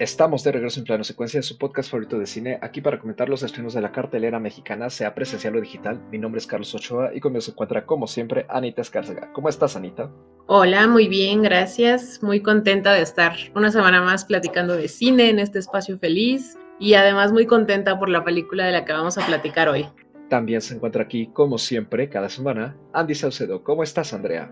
Estamos de regreso en plano secuencia de su podcast favorito de cine, aquí para comentar los estrenos de la cartelera mexicana, sea presencial o digital. Mi nombre es Carlos Ochoa y conmigo se encuentra, como siempre, Anita Escárcega. ¿Cómo estás, Anita? Hola, muy bien, gracias. Muy contenta de estar una semana más platicando de cine en este espacio feliz y además muy contenta por la película de la que vamos a platicar hoy. También se encuentra aquí, como siempre, cada semana, Andy Saucedo. ¿Cómo estás, Andrea?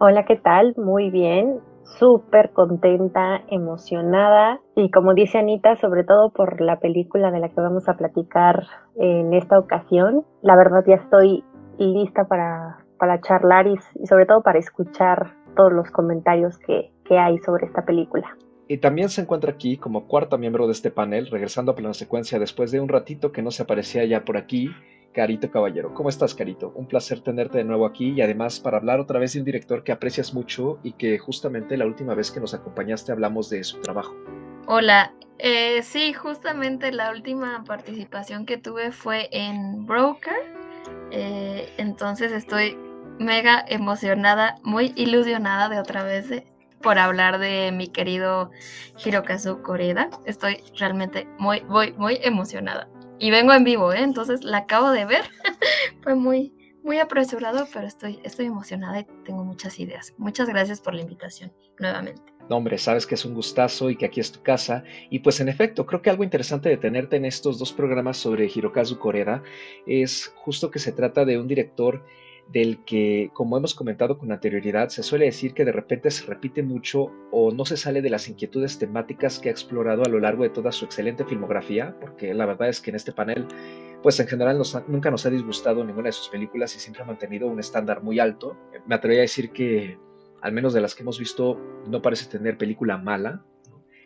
Hola, ¿qué tal? Muy bien súper contenta, emocionada y como dice Anita, sobre todo por la película de la que vamos a platicar en esta ocasión. La verdad ya estoy lista para, para charlar y, sobre todo para escuchar todos los comentarios que, que hay sobre esta película. Y también se encuentra aquí como cuarta miembro de este panel, regresando a plena secuencia después de un ratito que no se aparecía ya por aquí, Carito Caballero. ¿Cómo estás, Carito? Un placer tenerte de nuevo aquí y además para hablar otra vez de un director que aprecias mucho y que justamente la última vez que nos acompañaste hablamos de su trabajo. Hola, eh, sí, justamente la última participación que tuve fue en Broker, eh, entonces estoy mega emocionada, muy ilusionada de otra vez por hablar de mi querido Hirokazu Koreda. Estoy realmente muy, muy, muy emocionada. Y vengo en vivo, ¿eh? entonces la acabo de ver. Fue muy, muy apresurado, pero estoy, estoy emocionada y tengo muchas ideas. Muchas gracias por la invitación nuevamente. No, hombre, sabes que es un gustazo y que aquí es tu casa. Y pues en efecto, creo que algo interesante de tenerte en estos dos programas sobre Hirokazu Koreda es justo que se trata de un director del que, como hemos comentado con anterioridad, se suele decir que de repente se repite mucho o no se sale de las inquietudes temáticas que ha explorado a lo largo de toda su excelente filmografía, porque la verdad es que en este panel, pues en general nunca nos ha disgustado ninguna de sus películas y siempre ha mantenido un estándar muy alto. Me atrevería a decir que, al menos de las que hemos visto, no parece tener película mala,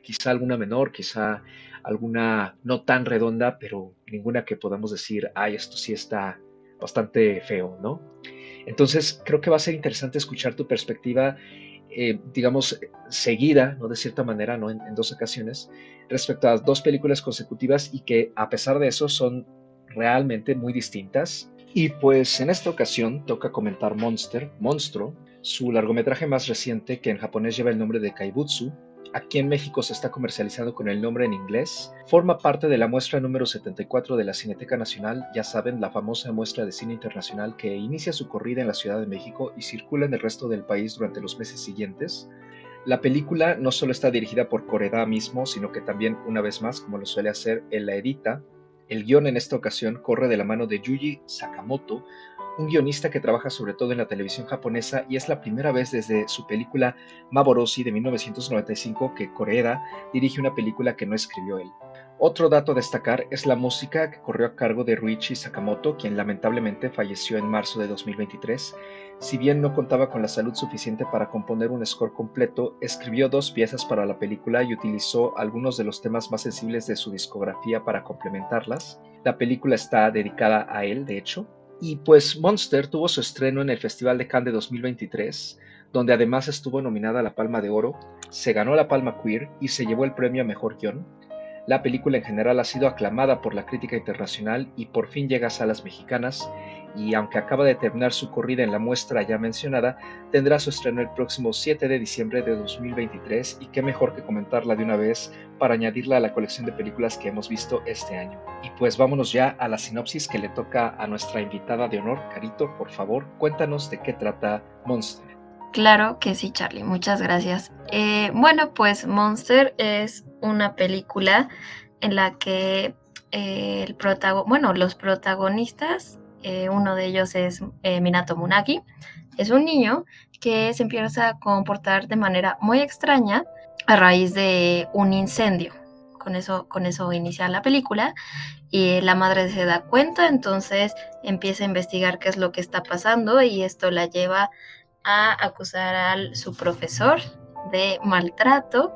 quizá alguna menor, quizá alguna no tan redonda, pero ninguna que podamos decir, ay, esto sí está bastante feo, ¿no? Entonces, creo que va a ser interesante escuchar tu perspectiva, eh, digamos, seguida, ¿no? De cierta manera, ¿no? En, en, dos ocasiones, respecto a dos películas consecutivas y que a pesar de eso son realmente muy distintas. Y pues en esta ocasión toca comentar Monster, Monstruo, su largometraje más reciente que en japonés lleva el nombre de Kaibutsu, aquí en México se está comercializando con el nombre en inglés, forma parte de la muestra número 74 de la Cineteca Nacional, ya saben, la famosa muestra de cine internacional que inicia su corrida en la Ciudad de México y circula en el resto del país durante los meses siguientes. La película no solo está dirigida por Koreda mismo, sino que también, una vez más, como lo suele hacer, él la edita. El guion en esta ocasión corre de la mano de Yuji Sakamoto, un guionista que trabaja sobre todo en la televisión japonesa y es la primera vez desde su película Maborosi de 1995 que Koreeda dirige una película que no escribió él. Otro dato a destacar es la música que corrió a cargo de Ruichi Sakamoto, quien lamentablemente falleció en marzo de 2023. Si bien no contaba con la salud suficiente para componer un score completo, escribió dos piezas para la película y utilizó algunos de los temas más sensibles de su discografía para complementarlas. La película está dedicada a él, de hecho, y pues Monster tuvo su estreno en el Festival de Cannes de 2023, donde además estuvo nominada a la Palma de Oro, se ganó la Palma Queer y se llevó el premio a Mejor Guión. La película en general ha sido aclamada por la crítica internacional y por fin llega a salas mexicanas y aunque acaba de terminar su corrida en la muestra ya mencionada, tendrá su estreno el próximo 7 de diciembre de 2023 y qué mejor que comentarla de una vez para añadirla a la colección de películas que hemos visto este año. Y pues vámonos ya a la sinopsis que le toca a nuestra invitada de honor, Carito, por favor, cuéntanos de qué trata Monster. Claro que sí, Charlie, muchas gracias. Eh, bueno, pues Monster es una película en la que eh, el bueno, los protagonistas eh, uno de ellos es eh, Minato Munagi. Es un niño que se empieza a comportar de manera muy extraña a raíz de un incendio. Con eso, con eso inicia la película y la madre se da cuenta, entonces empieza a investigar qué es lo que está pasando y esto la lleva acusar a su profesor de maltrato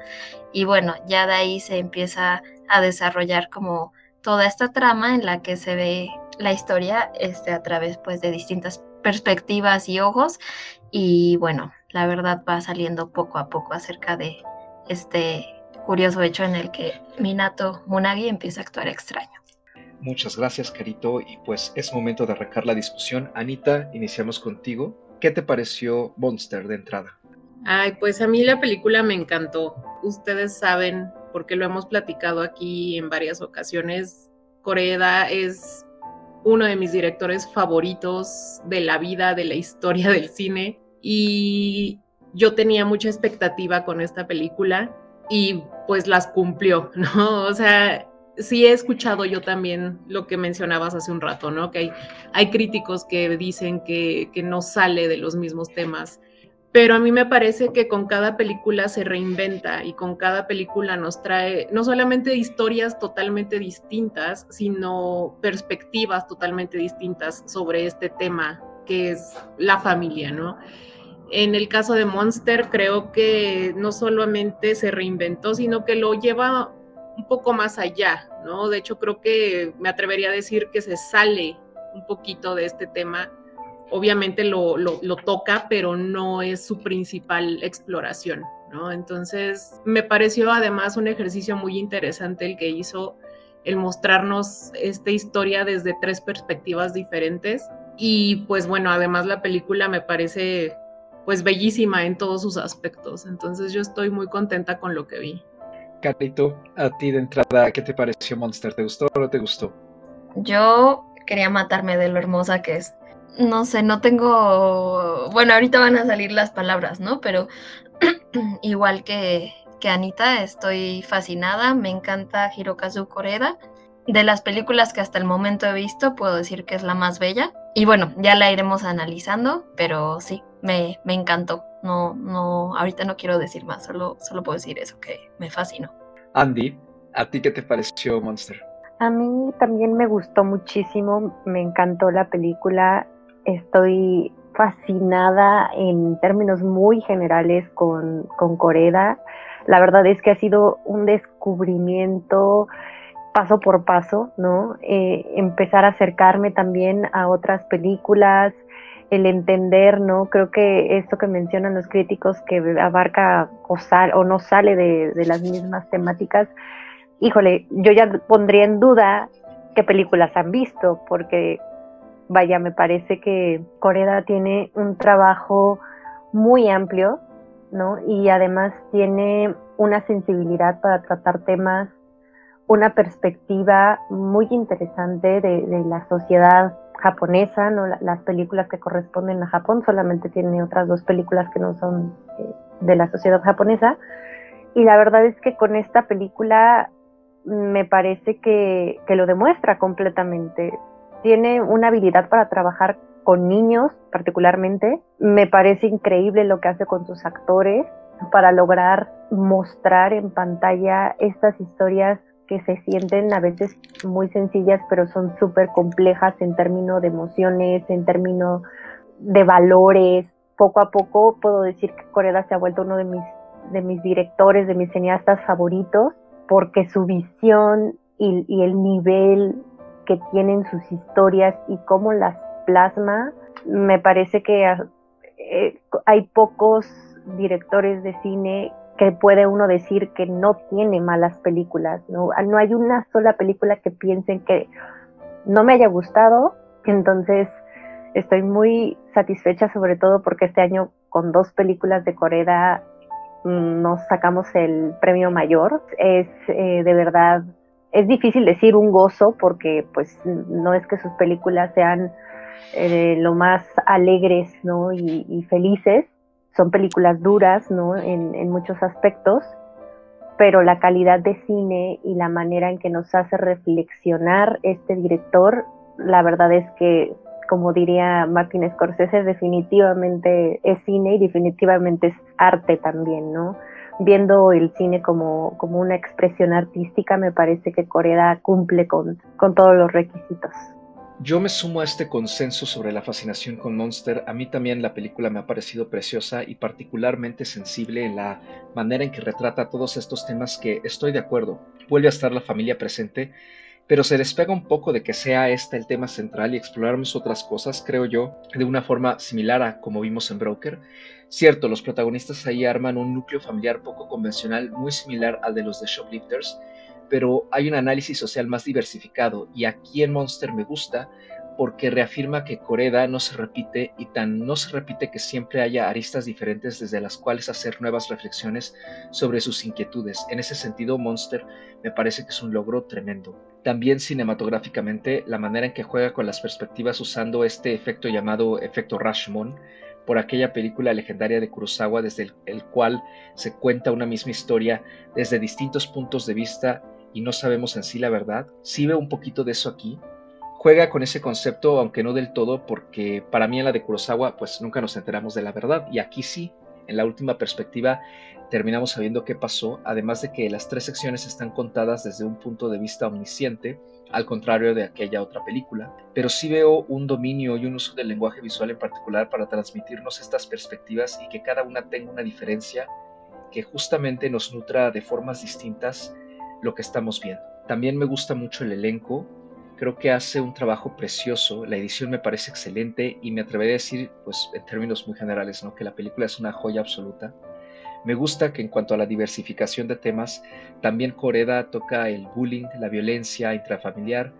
y bueno, ya de ahí se empieza a desarrollar como toda esta trama en la que se ve la historia este, a través pues, de distintas perspectivas y ojos. Y bueno, la verdad va saliendo poco a poco acerca de este curioso hecho en el que Minato Munagi empieza a actuar extraño. Muchas gracias, Carito. Y pues es momento de arrancar la discusión. Anita, iniciamos contigo. ¿Qué te pareció Monster de entrada? Ay, pues a mí la película me encantó. Ustedes saben porque lo hemos platicado aquí en varias ocasiones. Coreda es uno de mis directores favoritos de la vida, de la historia del cine. Y yo tenía mucha expectativa con esta película y pues las cumplió, ¿no? O sea, sí he escuchado yo también lo que mencionabas hace un rato, ¿no? Que hay, hay críticos que dicen que, que, no sale de los mismos temas, pero a mí me parece que con cada película se reinventa y con cada película nos trae no solamente historias totalmente distintas, sino perspectivas totalmente distintas sobre este tema que es la familia, ¿no? En el caso de Monster, creo que no solamente se reinventó, sino que lo lleva un poco más allá, ¿no? De hecho, creo que me atrevería a decir que se sale un poquito de este tema. Obviamente lo, lo, toca, pero no es su principal exploración, ¿no? Entonces, me pareció además un ejercicio muy interesante el que hizo el mostrarnos esta historia desde tres perspectivas diferentes. Y pues bueno, además la película me parece pues bellísima en todos sus aspectos. Entonces yo estoy muy contenta con lo que vi. Carito, a ti de entrada, ¿qué te pareció Monster? ¿Te gustó o no te gustó? Yo quería matarme de lo hermosa que es. No sé, no tengo... Bueno, ahorita van a salir las palabras, ¿no? Pero igual que, que Anita, estoy fascinada. Me encanta Hirokazu Koreda. De las películas que hasta el momento he visto, puedo decir que es la más bella. Y bueno, ya la iremos analizando, pero sí, me, me encantó. No, no, ahorita no quiero decir más, solo, solo puedo decir eso, que me fascinó. Andy, ¿a ti qué te pareció Monster? A mí también me gustó muchísimo, me encantó la película, estoy fascinada en términos muy generales con, con Coreda. La verdad es que ha sido un descubrimiento paso por paso, ¿no? Eh, empezar a acercarme también a otras películas, el entender, ¿no? Creo que esto que mencionan los críticos que abarca o, o no sale de, de, las mismas temáticas, híjole, yo ya pondría en duda qué películas han visto, porque vaya, me parece que Coreda tiene un trabajo muy amplio, ¿no? Y además tiene una sensibilidad para tratar temas una perspectiva muy interesante de, la sociedad japonesa, ¿no? las películas que corresponden a Japón, solamente tiene otras dos películas que no son eh, de la sociedad japonesa. Y la verdad es que con esta película me parece que, que lo demuestra completamente. Tiene una habilidad para trabajar con niños particularmente. Me parece increíble lo que hace con sus actores para lograr mostrar en pantalla estas historias que se sienten a veces muy sencillas, pero son súper complejas en términos de emociones, en términos de valores. Poco a poco puedo decir que Coreda se ha vuelto uno de mis, de mis directores, de mis cineastas favoritos, porque su visión y, el nivel que tienen sus historias y cómo las plasma, me parece que eh, hay pocos directores de cine que puede uno decir que no tiene malas películas, ¿no? No hay una sola película que piensen que no me haya gustado, entonces estoy muy satisfecha sobre todo porque este año con dos películas de Corea mm, nos sacamos el premio mayor. Es eh, de verdad, es difícil decir un gozo porque pues no es que sus películas sean eh, lo más alegres ¿no? y felices, son películas duras, ¿no? En, muchos aspectos, pero la calidad de cine y la manera en que nos hace reflexionar este director, la verdad es que, como diría Martin Scorsese, definitivamente es cine y definitivamente es arte también, ¿no? Viendo el cine como, como una expresión artística, me parece que Corea cumple con, con todos los requisitos. Yo me sumo a este consenso sobre la fascinación con Monster. A mí también la película me ha parecido preciosa y particularmente sensible en la manera en que retrata todos estos temas que estoy de acuerdo. Vuelve a estar la familia presente, pero se despega un poco de que sea este el tema central y explorarnos otras cosas, creo yo, de una forma similar a como vimos en Broker. Cierto, los protagonistas ahí arman un núcleo familiar poco convencional, muy similar al de los de Shoplifters, pero hay un análisis social más diversificado y aquí en Monster me gusta porque reafirma que Coreda no se repite y tan no se repite que siempre haya aristas diferentes desde las cuales hacer nuevas reflexiones sobre sus inquietudes. En ese sentido, Monster me parece que es un logro tremendo. También cinematográficamente, la manera en que juega con las perspectivas usando este efecto llamado efecto Rashomon, por aquella película legendaria de Kurosawa desde el, cual se cuenta una misma historia desde distintos puntos de vista y no sabemos en sí la verdad. Sí veo un poquito de eso aquí. Juega con ese concepto, aunque no del todo, porque para mí en la de Kurosawa pues nunca nos enteramos de la verdad y aquí sí, en la última perspectiva terminamos sabiendo qué pasó, además de que las tres secciones están contadas desde un punto de vista omnisciente, al contrario de aquella otra película, pero sí veo un dominio y un uso del lenguaje visual en particular para transmitirnos estas perspectivas y que cada una tenga una diferencia que justamente nos nutra de formas distintas lo que estamos viendo. También me gusta mucho el elenco, creo que hace un trabajo precioso, la edición me parece excelente y me atreveré a decir, pues en términos muy generales, ¿no? que la película es una joya absoluta. Me gusta que en cuanto a la diversificación de temas, también Coreda toca el bullying, la violencia intrafamiliar,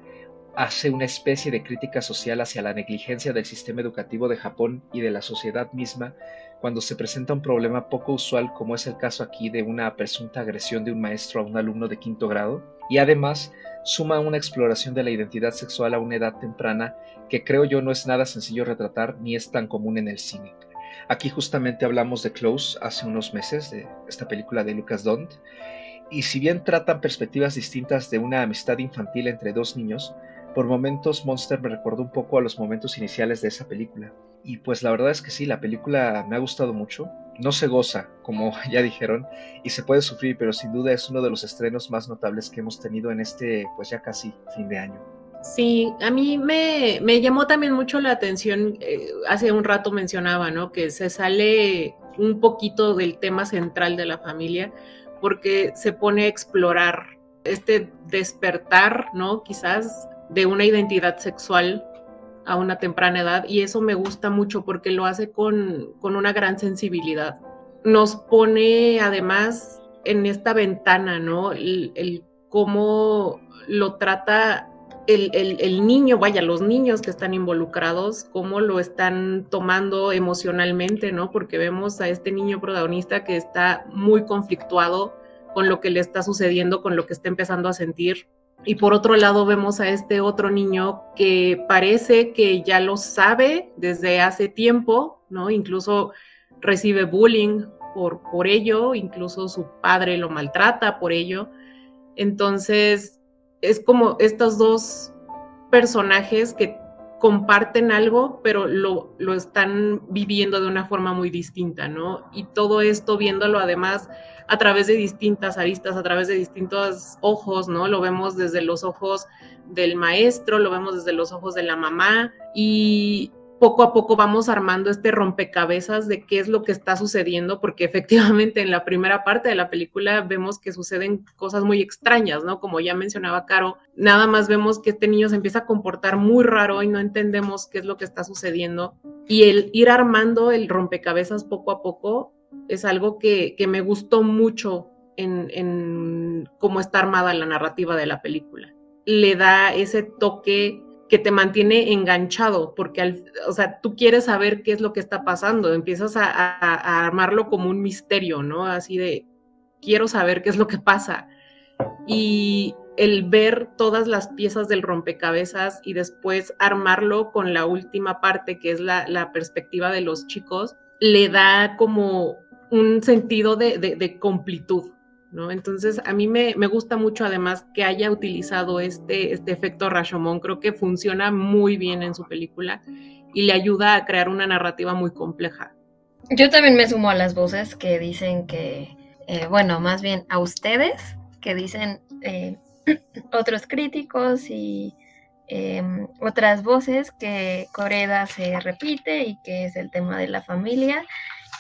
hace una especie de crítica social hacia la negligencia del sistema educativo de Japón y de la sociedad misma cuando se presenta un problema poco usual como es el caso aquí de una presunta agresión de un maestro a un alumno de quinto grado, y además suma una exploración de la identidad sexual a una edad temprana que creo yo no es nada sencillo retratar ni es tan común en el cine. Aquí justamente hablamos de Close hace unos meses, de esta película de Lucas Dont, y si bien tratan perspectivas distintas de una amistad infantil entre dos niños, por momentos Monster me recordó un poco a los momentos iniciales de esa película. Y pues la verdad es que sí, la película me ha gustado mucho. No se goza, como ya dijeron, y se puede sufrir, pero sin duda es uno de los estrenos más notables que hemos tenido en este, pues ya casi fin de año. Sí, a mí me, llamó también mucho la atención, eh, hace un rato mencionaba, ¿no? Que se sale un poquito del tema central de la familia porque se pone a explorar este despertar, ¿no? Quizás de una identidad sexual a una temprana edad y eso me gusta mucho porque lo hace con, una gran sensibilidad. Nos pone además en esta ventana, ¿no? El, el cómo lo trata el, niño, vaya, los niños que están involucrados, cómo lo están tomando emocionalmente, ¿no? Porque vemos a este niño protagonista que está muy conflictuado con lo que le está sucediendo, con lo que está empezando a sentir. Y por otro lado vemos a este otro niño que parece que ya lo sabe desde hace tiempo, ¿no? Incluso recibe bullying por, por ello, incluso su padre lo maltrata por ello. Entonces, es como estos dos personajes que comparten algo, pero lo, lo, están viviendo de una forma muy distinta, ¿no? Y todo esto viéndolo además a través de distintas aristas, a través de distintos ojos, ¿no? Lo vemos desde los ojos del maestro, lo vemos desde los ojos de la mamá y poco a poco vamos armando este rompecabezas de qué es lo que está sucediendo, porque efectivamente en la primera parte de la película vemos que suceden cosas muy extrañas, ¿no? Como ya mencionaba Caro, nada más vemos que este niño se empieza a comportar muy raro y no entendemos qué es lo que está sucediendo. Y el ir armando el rompecabezas poco a poco es algo que, que me gustó mucho en, en cómo está armada la narrativa de la película. Le da ese toque que te mantiene enganchado, porque al, o sea, tú quieres saber qué es lo que está pasando, empiezas a, armarlo como un misterio, ¿no? Así de, quiero saber qué es lo que pasa. Y el ver todas las piezas del rompecabezas y después armarlo con la última parte, que es la, la perspectiva de los chicos, le da como un sentido de, de, de completud, entonces, a mí me, gusta mucho además que haya utilizado este, este efecto Rashomon, creo que funciona muy bien en su película y le ayuda a crear una narrativa muy compleja. Yo también me sumo a las voces que dicen que, eh, bueno, más bien a ustedes, que dicen eh, otros críticos y em, otras voces que Coreda se repite y que es el tema de la familia.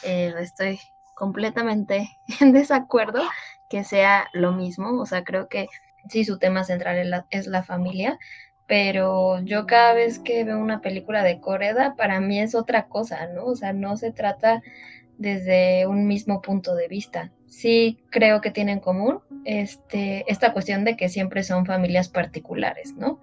Eh, estoy completamente en desacuerdo que sea lo mismo, o sea, creo que sí su tema central es la, familia, pero yo cada vez que veo una película de Coreda, para mí es otra cosa, ¿no? O sea, no se trata desde un mismo punto de vista. Sí creo que tienen en común este, esta cuestión de que siempre son familias particulares, ¿no?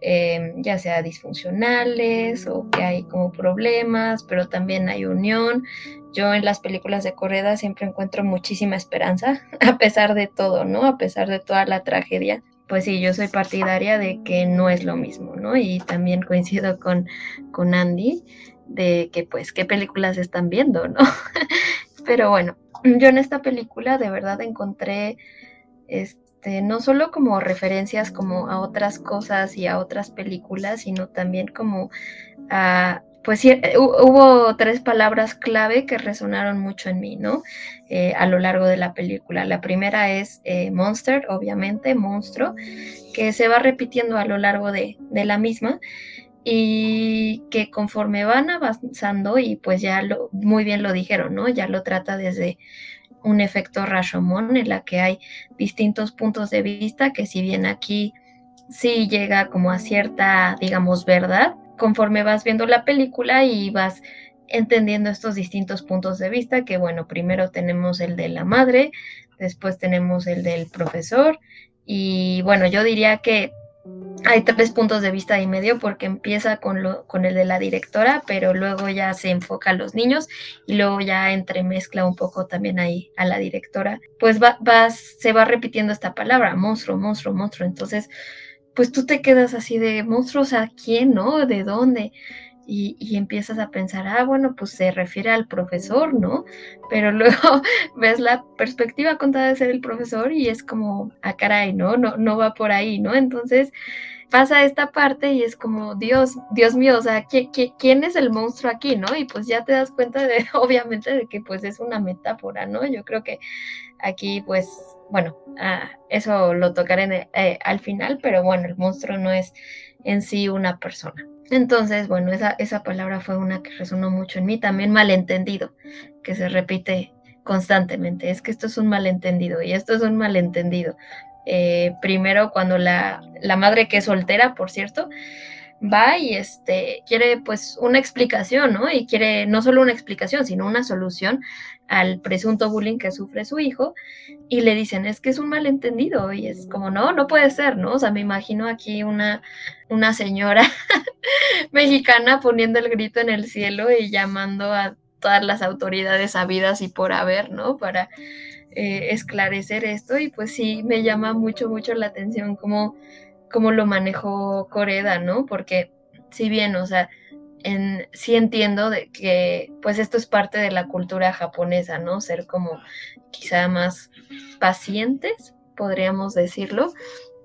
Em, ya sea disfuncionales o que hay como problemas, pero también hay unión. Yo en las películas de Correda siempre encuentro muchísima esperanza, a pesar de todo, ¿no? A pesar de toda la tragedia. Pues sí, yo soy partidaria de que no es lo mismo, ¿no? Y también coincido con, con Andy de que pues qué películas están viendo, ¿no? Pero bueno, yo en esta película de verdad encontré no solo como referencias como a otras cosas y a otras películas, sino también como a pues sí, eh, hubo tres palabras clave que resonaron mucho en mí, ¿no? Eh, a lo largo de la película. La primera es eh, monster, obviamente, monstruo, que se va repitiendo a lo largo de, de la misma y que conforme van avanzando y pues ya lo, muy bien lo dijeron, ¿no? Ya lo trata desde un efecto Rashomon en la que hay distintos puntos de vista que si bien aquí sí llega como a cierta, digamos, verdad, conforme vas viendo la película y vas entendiendo estos distintos puntos de vista, que bueno, primero tenemos el de la madre, después tenemos el del profesor y bueno, yo diría que hay tres puntos de vista y medio porque empieza con, lo, con el de la directora, pero luego ya se enfoca a los niños y luego ya entremezcla un poco también ahí a la directora. Pues va, se va repitiendo esta palabra, monstruo, monstruo, monstruo. Entonces, pues tú te quedas así de monstruos a quién, ¿no? ¿De dónde? Y, empiezas a pensar, ah, bueno, pues se refiere al profesor, ¿no? Pero luego ves la perspectiva contada de ser el profesor y es como, ah, caray, ¿no? No, no va por ahí, ¿no? Entonces pasa esta parte y es como, Dios, Dios mío, o sea, quién es el monstruo aquí, no? Y pues ya te das cuenta de, obviamente, de que pues es una metáfora, ¿no? Yo creo que aquí, pues, bueno, ah, eso lo tocaré eh, al final, pero bueno, el monstruo no es en sí una persona. Entonces, bueno, esa, esa palabra fue una que resonó mucho en mí, también malentendido, que se repite constantemente. Es que esto es un malentendido y esto es un malentendido. Eh, primero, cuando la, la madre que es soltera, por cierto, va y este quiere pues una explicación, ¿no? Y quiere no solo una explicación, sino una solución al presunto bullying que sufre su hijo y le dicen, es que es un malentendido y es como, no, no puede ser, ¿no? O sea, me imagino aquí una, una señora mexicana poniendo el grito en el cielo y llamando a todas las autoridades habidas y por haber, ¿no? Para eh, esclarecer esto y pues sí, me llama mucho, mucho la atención cómo cómo lo manejó Coreda, ¿no? Porque si bien, o sea, en, sí entiendo de que pues esto es parte de la cultura japonesa, ¿no? Ser como quizá más pacientes, podríamos decirlo.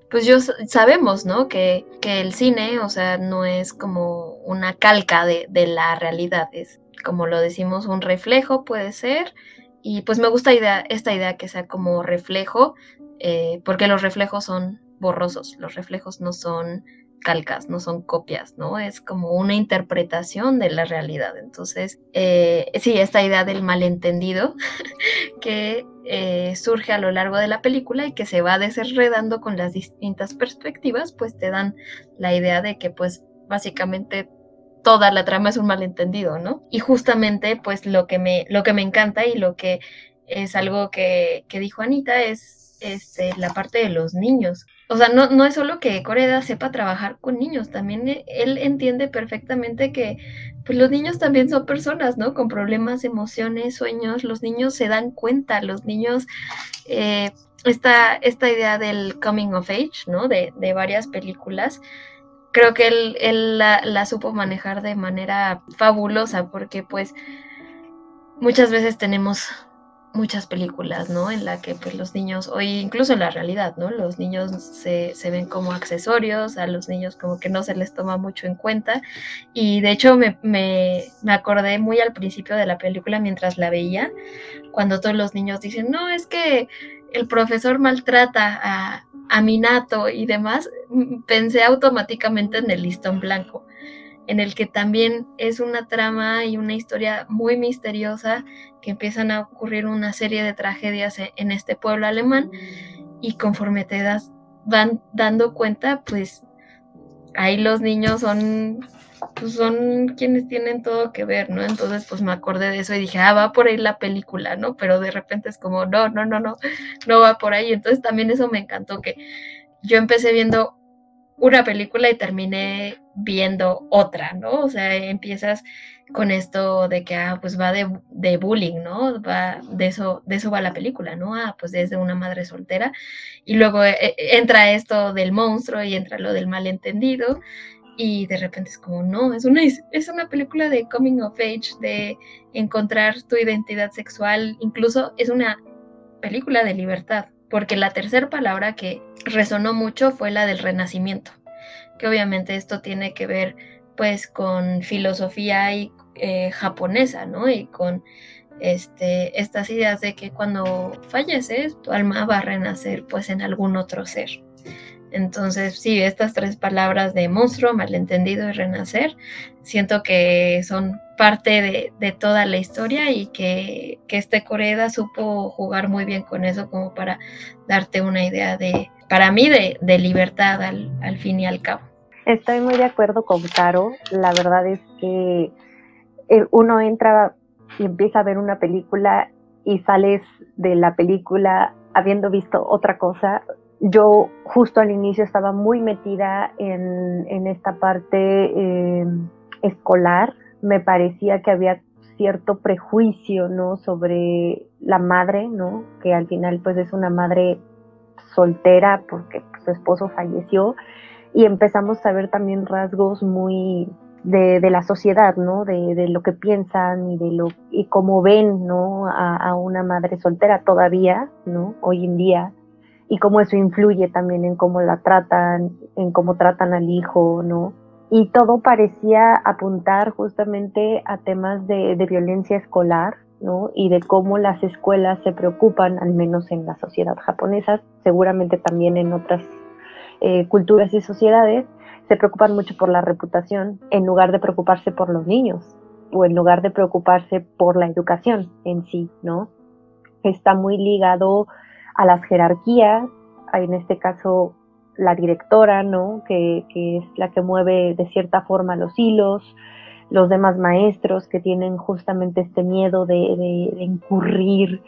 Pues yo sabemos, ¿no? Que, que el cine, o sea, no es como una calca de, de, la realidad, es como lo decimos, un reflejo puede ser. Y pues me gusta idea, esta idea que sea como reflejo, eh, porque los reflejos son borrosos, los reflejos no son calcas, no son copias, ¿no? Es como una interpretación de la realidad. Entonces, eh, sí, esta idea del malentendido que eh, surge a lo largo de la película y que se va desenredando con las distintas perspectivas, pues te dan la idea de que pues básicamente toda la trama es un malentendido, ¿no? Y justamente pues lo que me, lo que me encanta y lo que es algo que, que dijo Anita es, es eh, la parte de los niños o sea, no, no es solo que Coreda sepa trabajar con niños, también e, él entiende perfectamente que pues, los niños también son personas, ¿no? Con problemas, emociones, sueños, los niños se dan cuenta, los niños, eh, esta, esta idea del coming of age, ¿no? De, de varias películas, creo que él, él la, la supo manejar de manera fabulosa, porque pues muchas veces tenemos muchas películas, ¿no? En la que pues los niños, o incluso en la realidad, ¿no? Los niños se, se, ven como accesorios, a los niños como que no se les toma mucho en cuenta. Y de hecho me, me, me acordé muy al principio de la película mientras la veía, cuando todos los niños dicen, no, es que el profesor maltrata a, a Minato y demás, pensé automáticamente en el listón blanco en el que también es una trama y una historia muy misteriosa que empiezan a ocurrir una serie de tragedias e-, en este pueblo alemán y conforme te das van dando cuenta pues ahí los niños son pues son quienes tienen todo que ver, ¿no? Entonces pues me acordé de eso y dije, ah, va por ahí la película, ¿no? Pero de repente es como, no, no, no, no, no va por ahí. Entonces también eso me encantó que yo empecé viendo una película y terminé viendo otra, ¿no? O sea, empiezas con esto de que, ah, pues va de, bullying, ¿no? Va, de eso, de eso va la película, ¿no? Ah, pues desde una madre soltera. Y luego eh, eh, entra esto del monstruo y entra lo del malentendido. Y de repente es como, no, es una, es una película de coming of age, de encontrar tu identidad sexual, incluso es una película de libertad, porque la tercera palabra que resonó mucho fue la del renacimiento, que obviamente esto tiene que ver pues con filosofía y, eh, japonesa, ¿no? Y con este, estas ideas de que cuando falleces, tu alma va a renacer pues en algún otro ser. Entonces, sí, estas tres palabras de monstruo, malentendido y renacer, siento que son parte de, toda la historia y que, este Coreda supo jugar muy bien con eso como para darte una idea de, para mí, de, libertad al, fin y al cabo. Estoy muy de acuerdo con Caro. La verdad es que uno entra y empieza a ver una película y sales de la película habiendo visto otra cosa yo justo al inicio estaba muy metida en, esta parte eh, escolar. Me parecía que había cierto prejuicio, ¿no? Sobre la madre, ¿no? Que al final pues es una madre soltera porque su esposo falleció y empezamos a ver también rasgos muy de, la sociedad, ¿no? De, lo que piensan y de lo y cómo ven, ¿no? A, una madre soltera todavía, ¿no? Hoy en día y cómo eso influye también en cómo la tratan, en cómo tratan al hijo, ¿no? Y todo parecía apuntar justamente a temas de, violencia escolar, ¿no? Y de cómo las escuelas se preocupan, al menos en la sociedad japonesa, seguramente también en otras eh, culturas y sociedades, se preocupan mucho por la reputación en lugar de preocuparse por los niños o en lugar de preocuparse por la educación en sí, ¿no? Está muy ligado a las jerarquías, en este caso la directora, ¿no? Que, es la que mueve de cierta forma los hilos, los demás maestros que tienen justamente este miedo de, incurrir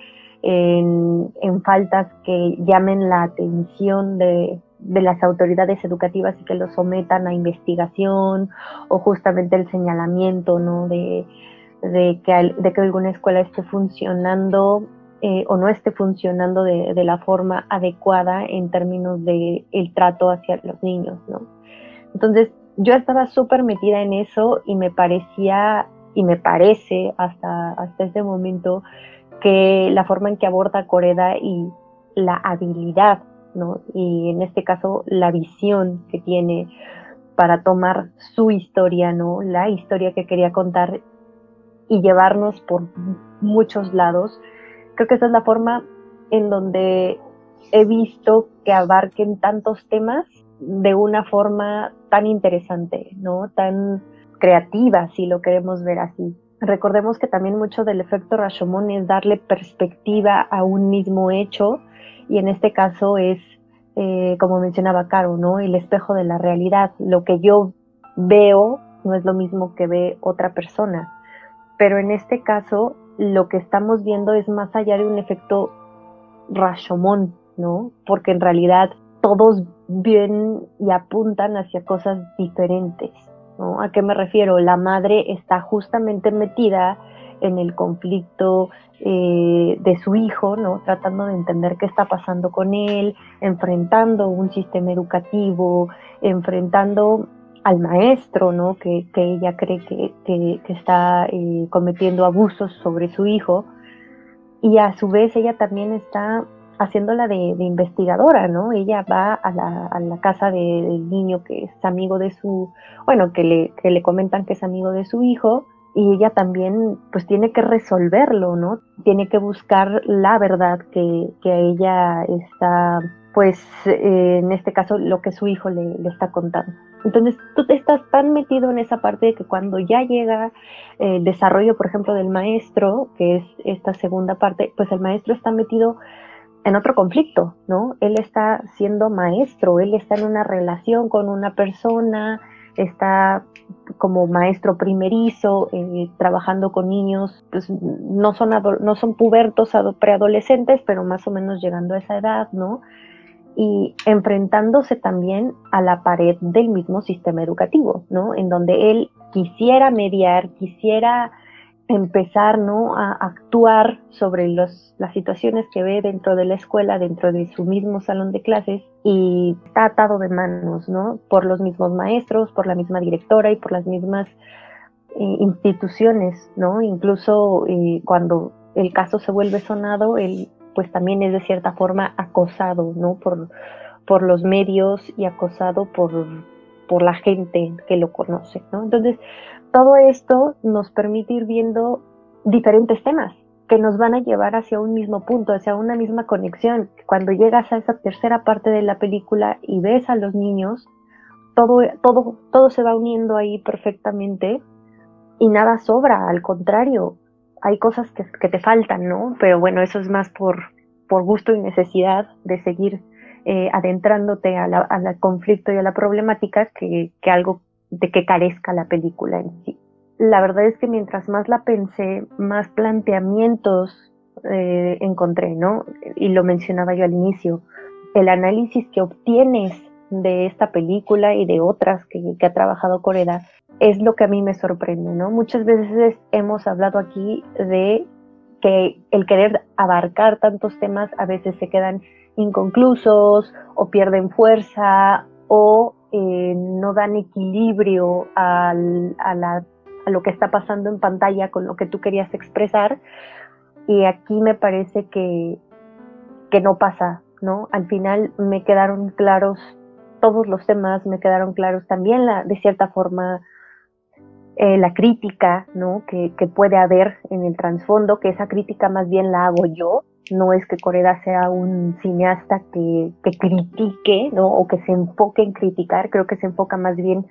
en, faltas que llamen la atención de, las autoridades educativas y que los sometan a investigación o justamente el señalamiento ¿no? de, que, de alguna escuela esté funcionando eh, o no esté funcionando de, la forma adecuada en términos de el trato hacia los niños, ¿no? Entonces, yo estaba súper metida en eso y me parecía, y me parece hasta, hasta este momento, que la forma en que aborda Coreda y la habilidad, ¿no? Y en este caso, la visión que tiene para tomar su historia, ¿no? La historia que quería contar y llevarnos por muchos lados, Creo que esa es la forma en donde he visto que abarquen tantos temas de una forma tan interesante, ¿no? Tan creativa, si lo queremos ver así. Recordemos que también mucho del efecto Rashomon es darle perspectiva a un mismo hecho y en este caso es, eh, como mencionaba Caro, ¿no? El espejo de la realidad. Lo que yo veo no es lo mismo que ve otra persona. Pero en este caso lo que estamos viendo es más allá de un efecto Rashomon, ¿no? Porque en realidad todos vienen y apuntan hacia cosas diferentes. ¿A qué me refiero? La madre está justamente metida en el conflicto eh, de su hijo, ¿no? Tratando de entender qué está pasando con él, enfrentando un sistema educativo, enfrentando al maestro, ¿no? Que, ella cree que, está eh, cometiendo abusos sobre su hijo. Y a su vez ella también está haciéndola de, investigadora, ¿no? Ella va a la, casa del niño que es amigo de su, bueno, que le, que le comentan que es amigo de su hijo, y ella también pues tiene que resolverlo, ¿no? Tiene que buscar la verdad que, que ella está, pues eh, en este caso lo que su hijo le, le está contando. Entonces tú estás tan metido en esa parte de que cuando ya llega el desarrollo, por ejemplo, del maestro, que es esta segunda parte, pues el maestro está metido en otro conflicto, ¿no? Él está siendo maestro, él está en una relación con una persona, está como maestro primerizo, eh, trabajando con niños, pues no son, no son pubertos, preadolescentes, pero más o menos llegando a esa edad, ¿no? y enfrentándose también a la pared del mismo sistema educativo, ¿no? En donde él quisiera mediar, quisiera empezar ¿no? a actuar sobre los, las situaciones que ve dentro de la escuela, dentro de su mismo salón de clases, y está atado de manos, ¿no? Por los mismos maestros, por la misma directora y por las mismas eh, instituciones, ¿no? Incluso eh, cuando el caso se vuelve sonado, él pues también es de cierta forma acosado, ¿no? Por, por los medios y acosado por, por la gente que lo conoce, ¿no? Entonces, todo esto nos permite ir viendo diferentes temas que nos van a llevar hacia un mismo punto, hacia una misma conexión. Cuando llegas a esa tercera parte de la película y ves a los niños, todo, todo, todo se va uniendo ahí perfectamente y nada sobra, al contrario, hay cosas que, te faltan, ¿no? Pero bueno, eso es más por, por gusto y necesidad de seguir eh, adentrándote al conflicto y a la problemática que, que algo de que carezca la película en sí. La verdad es que mientras más la pensé, más planteamientos eh, encontré, ¿no? Y lo mencionaba yo al inicio. El análisis que obtienes de esta película y de otras que, ha trabajado Coreda es lo que a mí me sorprende, ¿no? Muchas veces hemos hablado aquí de que el querer abarcar tantos temas a veces se quedan inconclusos o pierden fuerza o eh, no dan equilibrio a, lo que está pasando en pantalla con lo que tú querías expresar. Y aquí me parece que, que no pasa, ¿no? Al final me quedaron claros todos los temas, me quedaron claros también la, de cierta forma eh, la crítica, ¿no? Que, que puede haber en el trasfondo, que esa crítica más bien la hago yo, no es que Coreda sea un cineasta que, critique, ¿no? O que se enfoque en criticar, creo que se enfoca más bien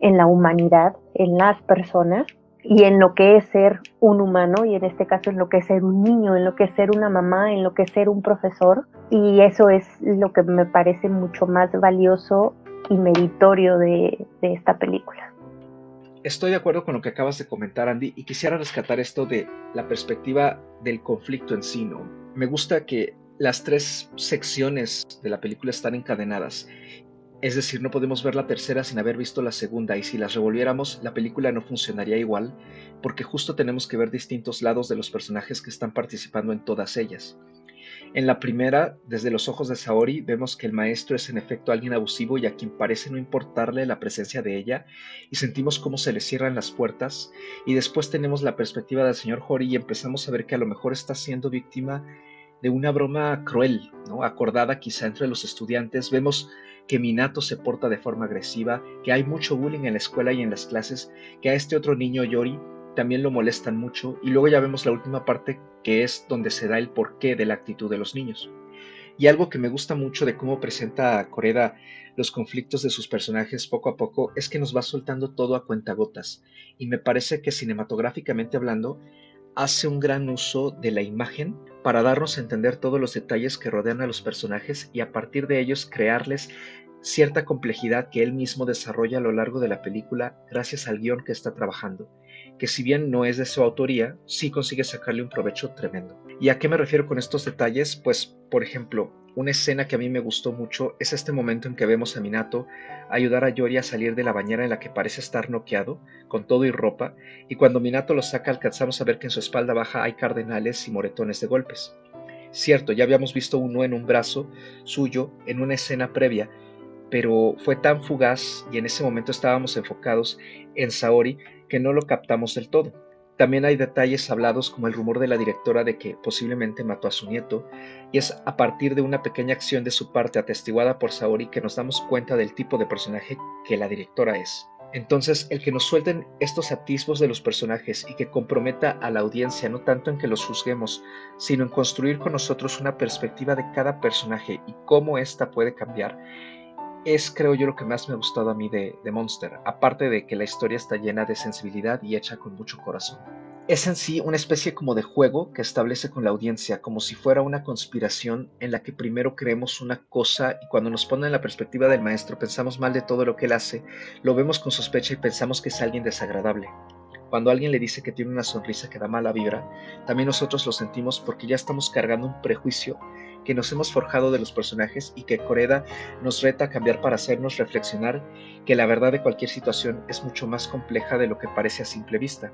en la humanidad, en las personas y en lo que es ser un humano, y en este caso en lo que es ser un niño, en lo que es ser una mamá, en lo que es ser un profesor, y eso es lo que me parece mucho más valioso y meritorio de, de esta película. Estoy de acuerdo con lo que acabas de comentar, Andy, y quisiera rescatar esto de la perspectiva del conflicto en sí, ¿no? Me gusta que las tres secciones de la película están encadenadas. Es decir, no podemos ver la tercera sin haber visto la segunda y si las revolviéramos la película no funcionaría igual porque justo tenemos que ver distintos lados de los personajes que están participando en todas ellas. En la primera, desde los ojos de Saori, vemos que el maestro es en efecto alguien abusivo y a quien parece no importarle la presencia de ella, y sentimos cómo se le cierran las puertas, y después tenemos la perspectiva del señor Hori y empezamos a ver que a lo mejor está siendo víctima de una broma cruel, ¿no? acordada quizá entre los estudiantes. Vemos que Minato se porta de forma agresiva, que hay mucho bullying en la escuela y en las clases, que a este otro niño Yori también lo molestan mucho y luego ya vemos la última parte que es donde se da el porqué de la actitud de los niños. Y algo que me gusta mucho de cómo presenta Coreda los conflictos de sus personajes poco a poco es que nos va soltando todo a cuentagotas y me parece que cinematográficamente hablando hace un gran uso de la imagen para darnos a entender todos los detalles que rodean a los personajes y a partir de ellos crearles cierta complejidad que él mismo desarrolla a lo largo de la película gracias al guion que está trabajando que si bien no es de su autoría, sí consigue sacarle un provecho tremendo. ¿Y a qué me refiero con estos detalles? Pues, por ejemplo, una escena que a mí me gustó mucho es este momento en que vemos a Minato ayudar a Yori a salir de la bañera en la que parece estar noqueado, con todo y ropa, y cuando Minato lo saca alcanzamos a ver que en su espalda baja hay cardenales y moretones de golpes. Cierto, ya habíamos visto uno en un brazo suyo en una escena previa, pero fue tan fugaz y en ese momento estábamos enfocados en Saori que no lo captamos del todo. También hay detalles hablados como el rumor de la directora de que posiblemente mató a su nieto, y es a partir de una pequeña acción de su parte atestiguada por Saori que nos damos cuenta del tipo de personaje que la directora es. Entonces, el que nos suelten estos atisbos de los personajes y que comprometa a la audiencia no tanto en que los juzguemos, sino en construir con nosotros una perspectiva de cada personaje y cómo ésta puede cambiar, es creo yo lo que más me ha gustado a mí de, Monster, aparte de que la historia está llena de sensibilidad y hecha con mucho corazón. Es en sí una especie como de juego que establece con la audiencia, como si fuera una conspiración en la que primero creemos una cosa y cuando nos pone en la perspectiva del maestro pensamos mal de todo lo que él hace, lo vemos con sospecha y pensamos que es alguien desagradable. Cuando alguien le dice que tiene una sonrisa que da mala vibra, también nosotros lo sentimos porque ya estamos cargando un prejuicio que nos hemos forjado de los personajes y que Coreda nos reta a cambiar para hacernos reflexionar que la verdad de cualquier situación es mucho más compleja de lo que parece a simple vista.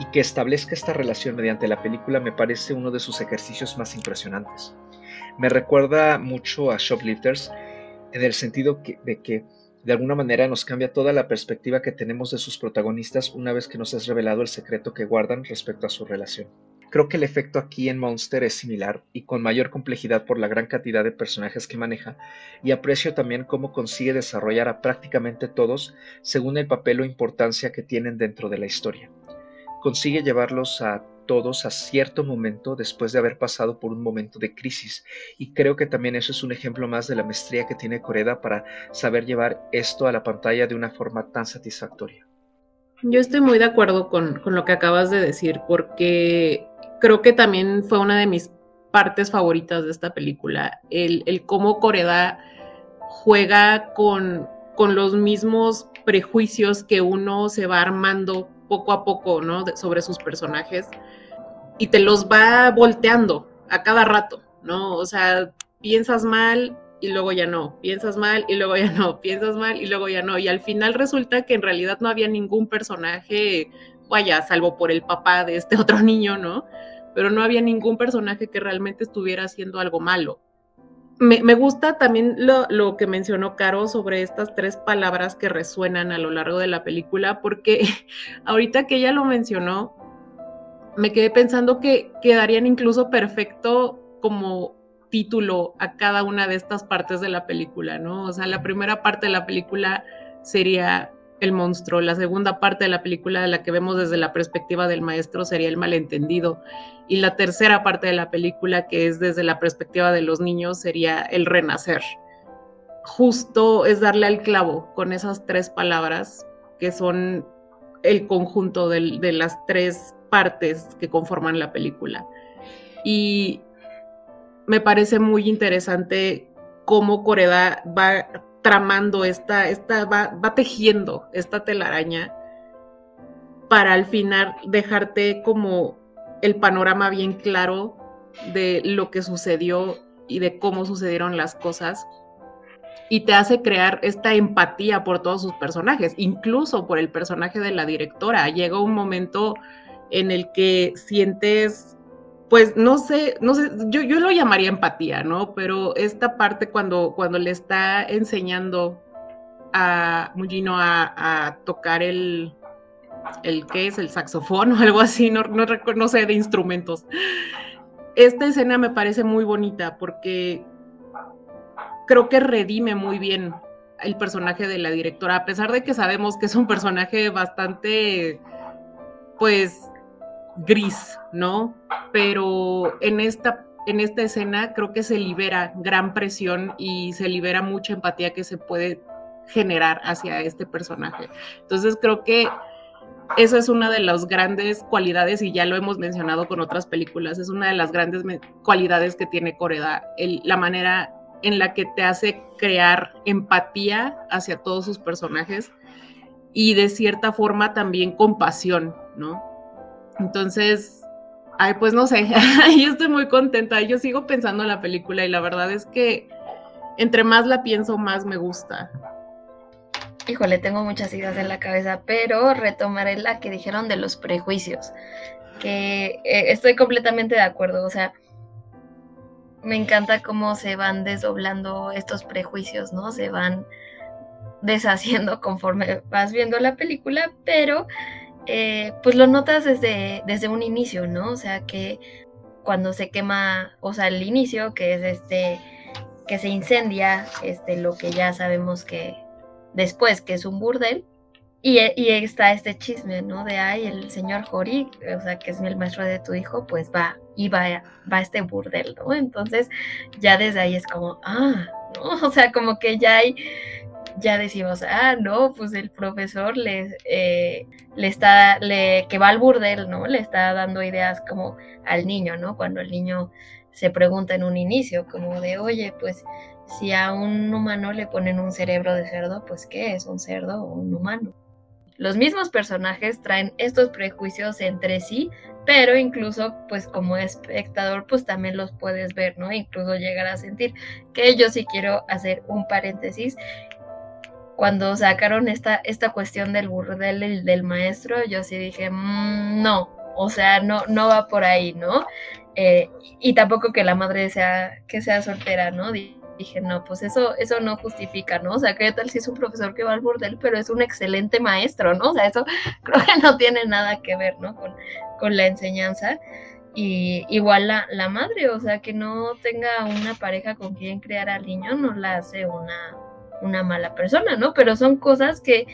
Y que establezca esta relación mediante la película me parece uno de sus ejercicios más impresionantes. Me recuerda mucho a Shoplifters en el sentido de que de alguna manera nos cambia toda la perspectiva que tenemos de sus protagonistas una vez que nos es revelado el secreto que guardan respecto a su relación. Creo que el efecto aquí en Monster es similar y con mayor complejidad por la gran cantidad de personajes que maneja y aprecio también cómo consigue desarrollar a prácticamente todos según el papel o importancia que tienen dentro de la historia. Consigue llevarlos a todos a cierto momento después de haber pasado por un momento de crisis y creo que también eso es un ejemplo más de la maestría que tiene Coreda para saber llevar esto a la pantalla de una forma tan satisfactoria. Yo estoy muy de acuerdo con, con lo que acabas de decir porque creo que también fue una de mis partes favoritas de esta película, el, cómo Coreda juega con, con los mismos prejuicios que uno se va armando poco a poco, ¿no? sobre sus personajes y te los va volteando a cada rato, ¿no? O sea, piensas mal y luego ya no, piensas mal y luego ya no, piensas mal y luego ya no. Y al final resulta que en realidad no había ningún personaje, vaya, salvo por el papá de este otro niño, ¿no? pero no había ningún personaje que realmente estuviera haciendo algo malo. Me, gusta también lo, que mencionó Caro sobre estas tres palabras que resuenan a lo largo de la película, porque ahorita que ella lo mencionó, me quedé pensando que quedarían incluso perfecto como título a cada una de estas partes de la película, ¿no? O sea, la primera parte de la película sería el monstruo. La segunda parte de la película de la que vemos desde la perspectiva del maestro sería el malentendido. Y la tercera parte de la película, que es desde la perspectiva de los niños, sería el renacer. Justo es darle al clavo con esas tres palabras que son el conjunto de, las tres partes que conforman la película. Y me parece muy interesante cómo Coreda va tramando esta, esta va, va tejiendo esta telaraña para al final dejarte como el panorama bien claro de lo que sucedió y de cómo sucedieron las cosas y te hace crear esta empatía por todos sus personajes, incluso por el personaje de la directora. Llega un momento en el que sientes pues no sé, no sé, yo, yo lo llamaría empatía, ¿no? Pero esta parte cuando, cuando le está enseñando a Mugino a, tocar el, el, ¿qué es? El saxofón o algo así, no, no, no sé, de instrumentos. Esta escena me parece muy bonita porque creo que redime muy bien el personaje de la directora, a pesar de que sabemos que es un personaje bastante, pues, gris, ¿no? Pero en esta, en esta escena creo que se libera gran presión y se libera mucha empatía que se puede generar hacia este personaje. Entonces creo que eso es una de las grandes cualidades, y ya lo hemos mencionado con otras películas, es una de las grandes cualidades que tiene Coreda, la manera en la que te hace crear empatía hacia todos sus personajes y de cierta forma también compasión, ¿no? Entonces, ay, pues no sé, yo estoy muy contenta, yo sigo pensando en la película y la verdad es que entre más la pienso, más me gusta. Híjole, tengo muchas ideas en la cabeza, pero retomaré la que dijeron de los prejuicios, que eh, estoy completamente de acuerdo, o sea, me encanta cómo se van desdoblando estos prejuicios, ¿no? Se van deshaciendo conforme vas viendo la película, pero eh, pues lo notas desde, desde un inicio, ¿no? O sea, que cuando se quema, o sea, el inicio, que es este, que se incendia, este, lo que ya sabemos que después, que es un burdel, y, y está este chisme, ¿no? De, ay, el señor Jori, o sea, que es el maestro de tu hijo, pues va, y va, va a este burdel, ¿no? Entonces, ya desde ahí es como, ah, ¿no? O sea, como que ya hay ya decimos, ah, no, pues el profesor le, eh, le está, le, que va al burdel, ¿no? Le está dando ideas como al niño, ¿no? Cuando el niño se pregunta en un inicio, como de, oye, pues si a un humano le ponen un cerebro de cerdo, pues ¿qué es un cerdo o un humano? los mismos personajes traen estos prejuicios entre sí, pero incluso pues como espectador pues también los puedes ver, ¿no? Incluso llegar a sentir que yo sí quiero hacer un paréntesis. Cuando sacaron esta, esta cuestión del burdel del, maestro, yo sí dije, mm, no, o sea, no, no va por ahí, ¿no? Eh, y tampoco que la madre sea, que sea soltera, ¿no? Dije, no, pues eso, eso no justifica, ¿no? O sea, ¿qué tal si es un profesor que va al burdel, pero es un excelente maestro, ¿no? O sea, eso creo que no tiene nada que ver, ¿no? Con, con la enseñanza. Y igual la, la madre, o sea, que no tenga una pareja con quien criar al niño no la hace una, una mala persona, ¿no? Pero son cosas que,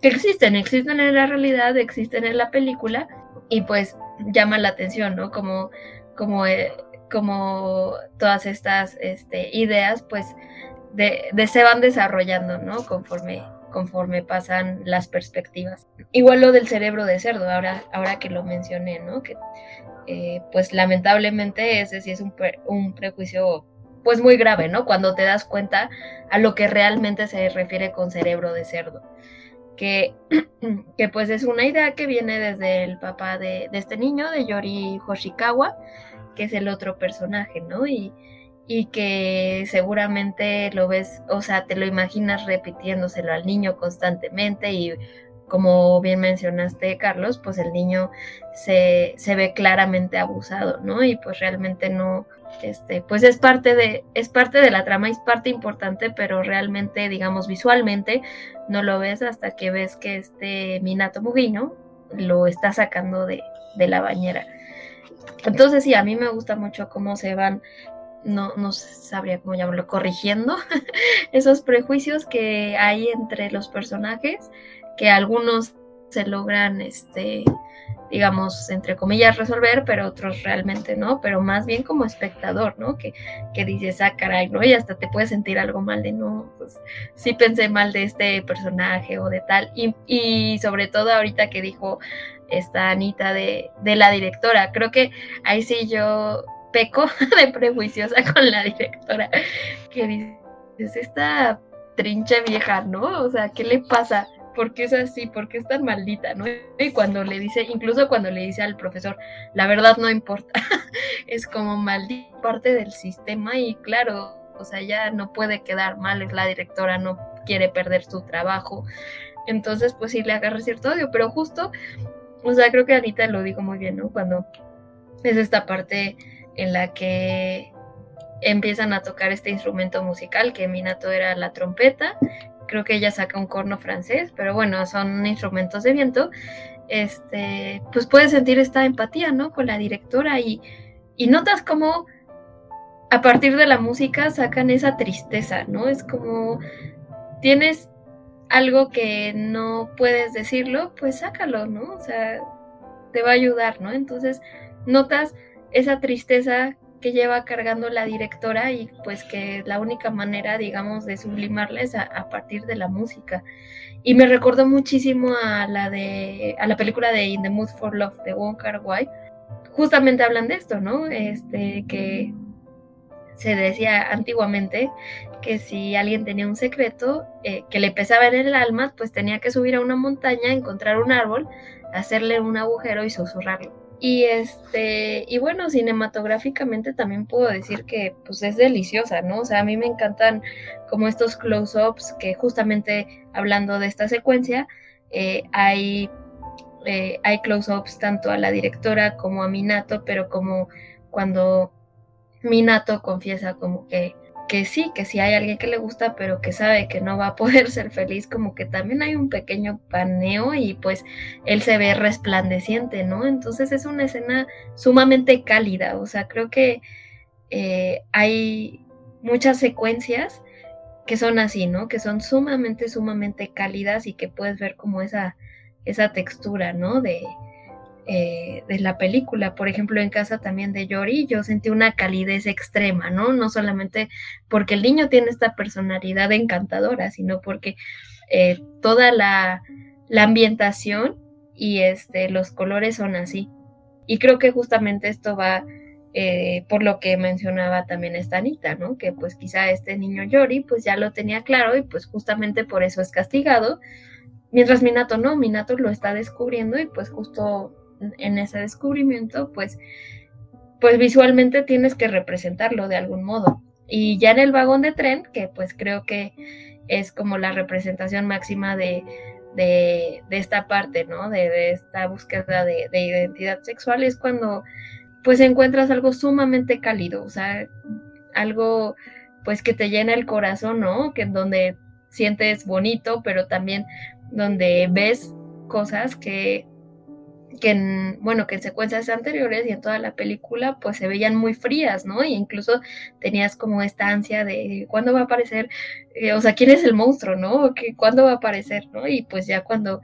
que existen, existen en la realidad, existen en la película y pues llama la atención, ¿no? Como, como, eh, como todas estas este, ideas, pues de, se van desarrollando, ¿no? Conforme, conforme pasan las perspectivas. Igual lo del cerebro de cerdo, ahora, ahora que lo mencioné, ¿no? Que eh, pues lamentablemente ese sí es un, un prejuicio pues muy grave, ¿no? Cuando te das cuenta a lo que realmente se refiere con cerebro de cerdo que, que pues es una idea que viene desde el papá de, este niño, de Yori Hoshikawa, que es el otro personaje, ¿no? Y, y que seguramente lo ves, o sea, te lo imaginas repitiéndoselo al niño constantemente y como bien mencionaste, Carlos, pues el niño se, se ve claramente abusado, ¿no? Y pues realmente no, este, pues es parte de, es parte de la trama, es parte importante, pero realmente, digamos, visualmente no lo ves hasta que ves que este Minato Mugino lo está sacando de, de la bañera. Entonces sí, a mí me gusta mucho cómo se van, no, no sabría cómo llamarlo, corrigiendo esos prejuicios que hay entre los personajes, que algunos se logran, este, digamos, entre comillas, resolver, pero otros realmente no, pero más bien como espectador, ¿no? Que, que dices, ah, caray, ¿no? Y hasta te puedes sentir algo mal de, no, pues sí pensé mal de este personaje o de tal. Y, y sobre todo ahorita que dijo esta Anita de, de la directora, creo que ahí sí yo peco de prejuiciosa con la directora, que dices, esta trinche vieja, ¿no? O sea, ¿qué le pasa? ¿Por qué es así? ¿Por qué es tan maldita? ¿no? Y cuando le dice, incluso cuando le dice al profesor, la verdad no importa, es como maldita parte del sistema y claro, o sea, ya no puede quedar mal, es la directora, no quiere perder su trabajo. Entonces, pues sí le agarra cierto odio, pero justo, o sea, creo que Anita lo dijo muy bien, ¿no? Cuando es esta parte en la que empiezan a tocar este instrumento musical, que Minato era la trompeta, creo que ella saca un corno francés, pero bueno, son instrumentos de viento, este, pues puedes sentir esta empatía, ¿no? Con la directora y, y notas cómo a partir de la música sacan esa tristeza, ¿no? Es como tienes algo que no puedes decirlo, pues sácalo, ¿no? O sea, te va a ayudar, ¿no? Entonces, notas esa tristeza que lleva cargando la directora y pues que la única manera, digamos, de sublimarla es a, partir de la música. Y me recordó muchísimo a la de a la película de In the Mood for Love de Wong Kar Wai. Justamente hablan de esto, ¿no? Este que se decía antiguamente que si alguien tenía un secreto eh, que le pesaba en el alma, pues tenía que subir a una montaña, encontrar un árbol, hacerle un agujero y susurrarlo. Y este, y bueno, cinematográficamente también puedo decir que pues es deliciosa, ¿no? O sea, a mí me encantan como estos close-ups que justamente hablando de esta secuencia, eh, hay, eh, hay close-ups tanto a la directora como a Minato, pero como cuando Minato confiesa como que que sí, que sí hay alguien que le gusta, pero que sabe que no va a poder ser feliz, como que también hay un pequeño paneo y pues él se ve resplandeciente, ¿no? Entonces es una escena sumamente cálida, o sea, creo que eh, hay muchas secuencias que son así, ¿no? Que son sumamente, sumamente cálidas y que puedes ver como esa, esa textura, ¿no? De, eh, de la película. Por ejemplo, en casa también de Yori, yo sentí una calidez extrema, ¿no? No solamente porque el niño tiene esta personalidad encantadora, sino porque eh, toda la, ambientación y este, los colores son así. Y creo que justamente esto va eh, por lo que mencionaba también esta Anita, ¿no? Que pues quizá este niño Yori pues ya lo tenía claro y pues justamente por eso es castigado mientras Minato no, Minato lo está descubriendo y pues justo en ese descubrimiento, pues, pues visualmente tienes que representarlo de algún modo. Y ya en el vagón de tren, que pues creo que es como la representación máxima de, de, esta parte, ¿no? De, esta búsqueda de, de, identidad sexual, es cuando pues encuentras algo sumamente cálido, o sea, algo pues que te llena el corazón, ¿no? Que donde sientes bonito, pero también donde ves cosas que, que en, bueno, que en secuencias anteriores y en toda la película, pues se veían muy frías, ¿no? E incluso tenías como esta ansia de cuándo va a aparecer, eh, o sea, quién es el monstruo, ¿no? ¿Qué, ¿Cuándo va a aparecer, ¿no? Y pues ya cuando,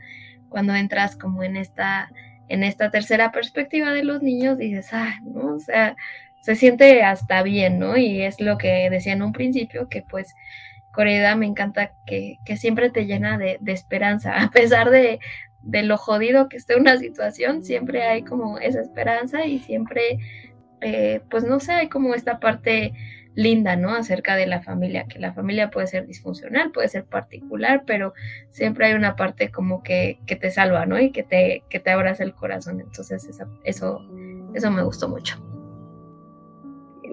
cuando entras como en esta, en esta tercera perspectiva de los niños, dices, ah, ¿no? O sea, se siente hasta bien, ¿no? Y es lo que decía en un principio, que pues Coreda me encanta que, siempre te llena de, esperanza, a pesar de, lo jodido que esté una situación, siempre hay como esa esperanza y siempre, eh, pues no sé, hay como esta parte linda, ¿no? Acerca de la familia, que la familia puede ser disfuncional, puede ser particular, pero siempre hay una parte como que, que te salva, ¿no? Y que te, que te abraza el corazón. Entonces eso, eso, eso me gustó mucho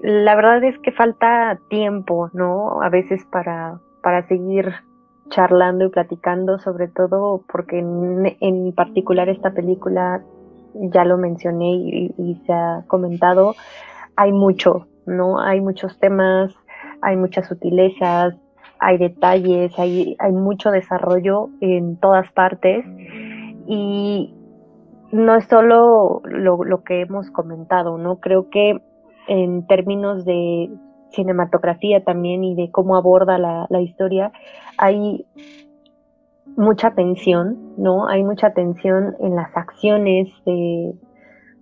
la verdad es que falta tiempo, ¿no? A veces para, para seguir charlando y platicando, sobre todo porque en, particular esta película, ya lo mencioné y, se ha comentado, hay mucho, ¿no? Hay muchos temas, hay muchas sutilezas, hay detalles, hay, hay mucho desarrollo en todas partes y no es solo lo, lo que hemos comentado, ¿no? Creo que en términos de cinematografía también y de cómo aborda la, historia, hay mucha tensión, ¿no? Hay mucha tensión en las acciones de,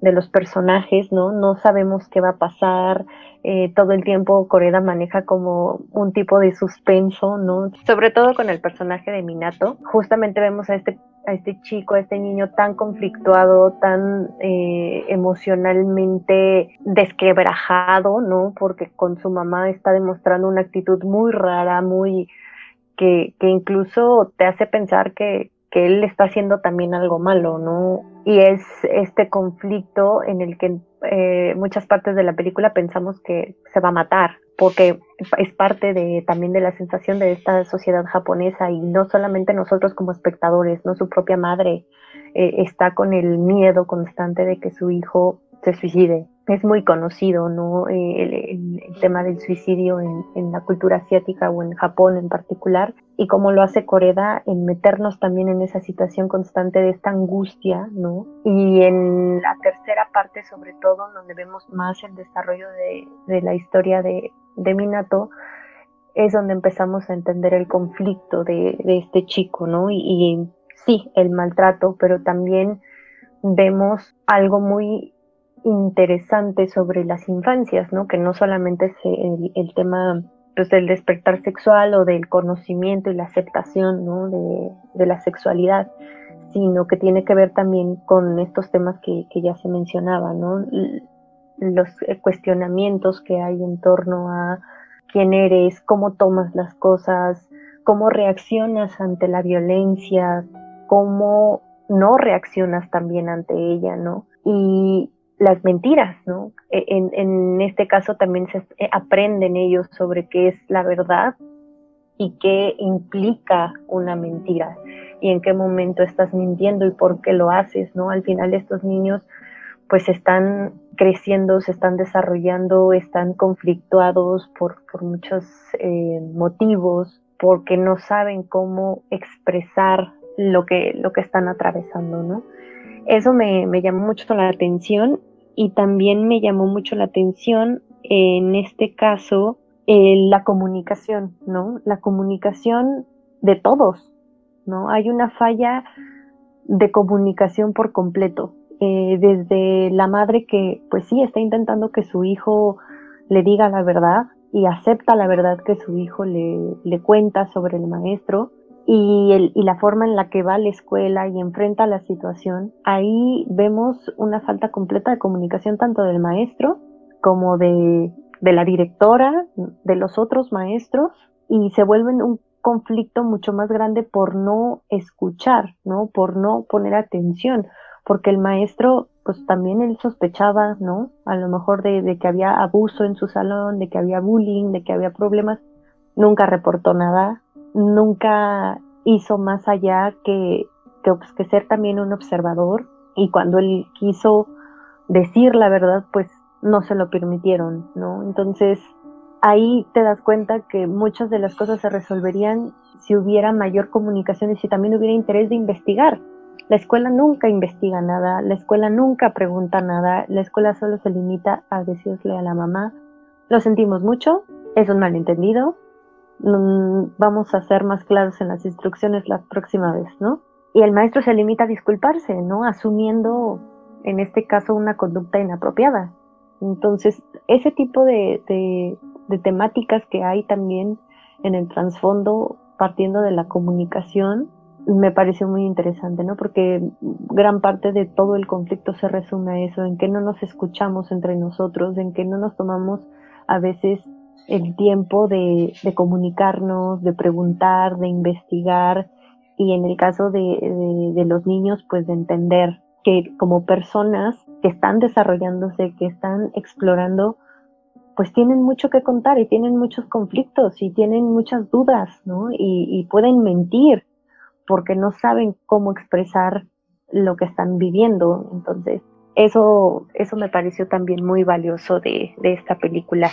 de los personajes, ¿no? No sabemos qué va a pasar. Eh, todo el tiempo Coreda maneja como un tipo de suspenso, ¿no? Sobre todo con el personaje de Minato. Justamente vemos a este a este chico, a este niño tan conflictuado, tan eh, emocionalmente desquebrajado, ¿no? Porque con su mamá está demostrando una actitud muy rara, muy que, que incluso te hace pensar que, que él está haciendo también algo malo, ¿no? Y es este conflicto en el que eh, muchas partes de la película pensamos que se va a matar, porque es parte de también de la sensación de esta sociedad japonesa y no solamente nosotros como espectadores, no su propia madre eh, está con el miedo constante de que su hijo se suicide es muy conocido, ¿no? Eh, el, tema del suicidio en, la cultura asiática o en Japón en particular, y cómo lo hace Coreda en meternos también en esa situación constante de esta angustia, ¿no? Y en la tercera parte, sobre todo, donde vemos más el desarrollo de, la historia de, Minato, es donde empezamos a entender el conflicto de, este chico, ¿no? Y, y sí, el maltrato, pero también vemos algo muy interesante sobre las infancias, ¿no? Que no solamente es el, tema pues, del despertar sexual o del conocimiento y la aceptación ¿no? de, la sexualidad, sino que tiene que ver también con estos temas que, ya se mencionaban, ¿no? Los cuestionamientos que hay en torno a quién eres, cómo tomas las cosas, cómo reaccionas ante la violencia, cómo no reaccionas también ante ella, ¿no? Y, las mentiras, ¿no? E, en, este caso también se eh, aprenden ellos sobre qué es la verdad y qué implica una mentira y en qué momento estás mintiendo y por qué lo haces, ¿no? Al final estos niños pues están creciendo, se están desarrollando, están conflictuados por, muchos eh, motivos, porque no saben cómo expresar lo que, lo que están atravesando, ¿no? Eso me, llamó mucho la atención y también me llamó mucho la atención en este caso la comunicación, ¿no? La comunicación de todos, ¿no? Hay una falla de comunicación por completo. Eh, desde la madre que, pues sí, está intentando que su hijo le diga la verdad y acepta la verdad que su hijo le, le cuenta sobre el maestro, y, el, y la forma en la que va a la escuela y enfrenta la situación, ahí vemos una falta completa de comunicación tanto del maestro como de, de la directora, de los otros maestros, y se vuelven un conflicto mucho más grande por no escuchar, ¿no? Por no poner atención, porque el maestro, pues también él sospechaba, ¿no? A lo mejor de, que había abuso en su salón, de que había bullying, de que había problemas, nunca reportó nada, nunca hizo más allá que, que, pues, que ser también un observador y cuando él quiso decir la verdad, pues no se lo permitieron, ¿no? Entonces, ahí te das cuenta que muchas de las cosas se resolverían si hubiera mayor comunicación y si también hubiera interés de investigar. La escuela nunca investiga nada, la escuela nunca pregunta nada, la escuela solo se limita a decirle a la mamá, lo sentimos mucho, es un malentendido, mm, vamos a ser más claros en las instrucciones la próxima vez, ¿no? Y el maestro se limita a disculparse, ¿no? Asumiendo, en este caso, una conducta inapropiada. Entonces, ese tipo de, temáticas que hay también en el trasfondo partiendo de la comunicación me parece muy interesante, ¿no? Porque gran parte de todo el conflicto se resume a eso, en que no nos escuchamos entre nosotros, en que no nos tomamos a veces el tiempo de, de comunicarnos, de preguntar, de investigar y en el caso de, de, de los niños, pues de entender que como personas que están desarrollándose, que están explorando, pues tienen mucho que contar y tienen muchos conflictos y tienen muchas dudas, ¿no? Y, pueden mentir porque no saben cómo expresar lo que están viviendo. Entonces, eso, eso me pareció también muy valioso de, esta película.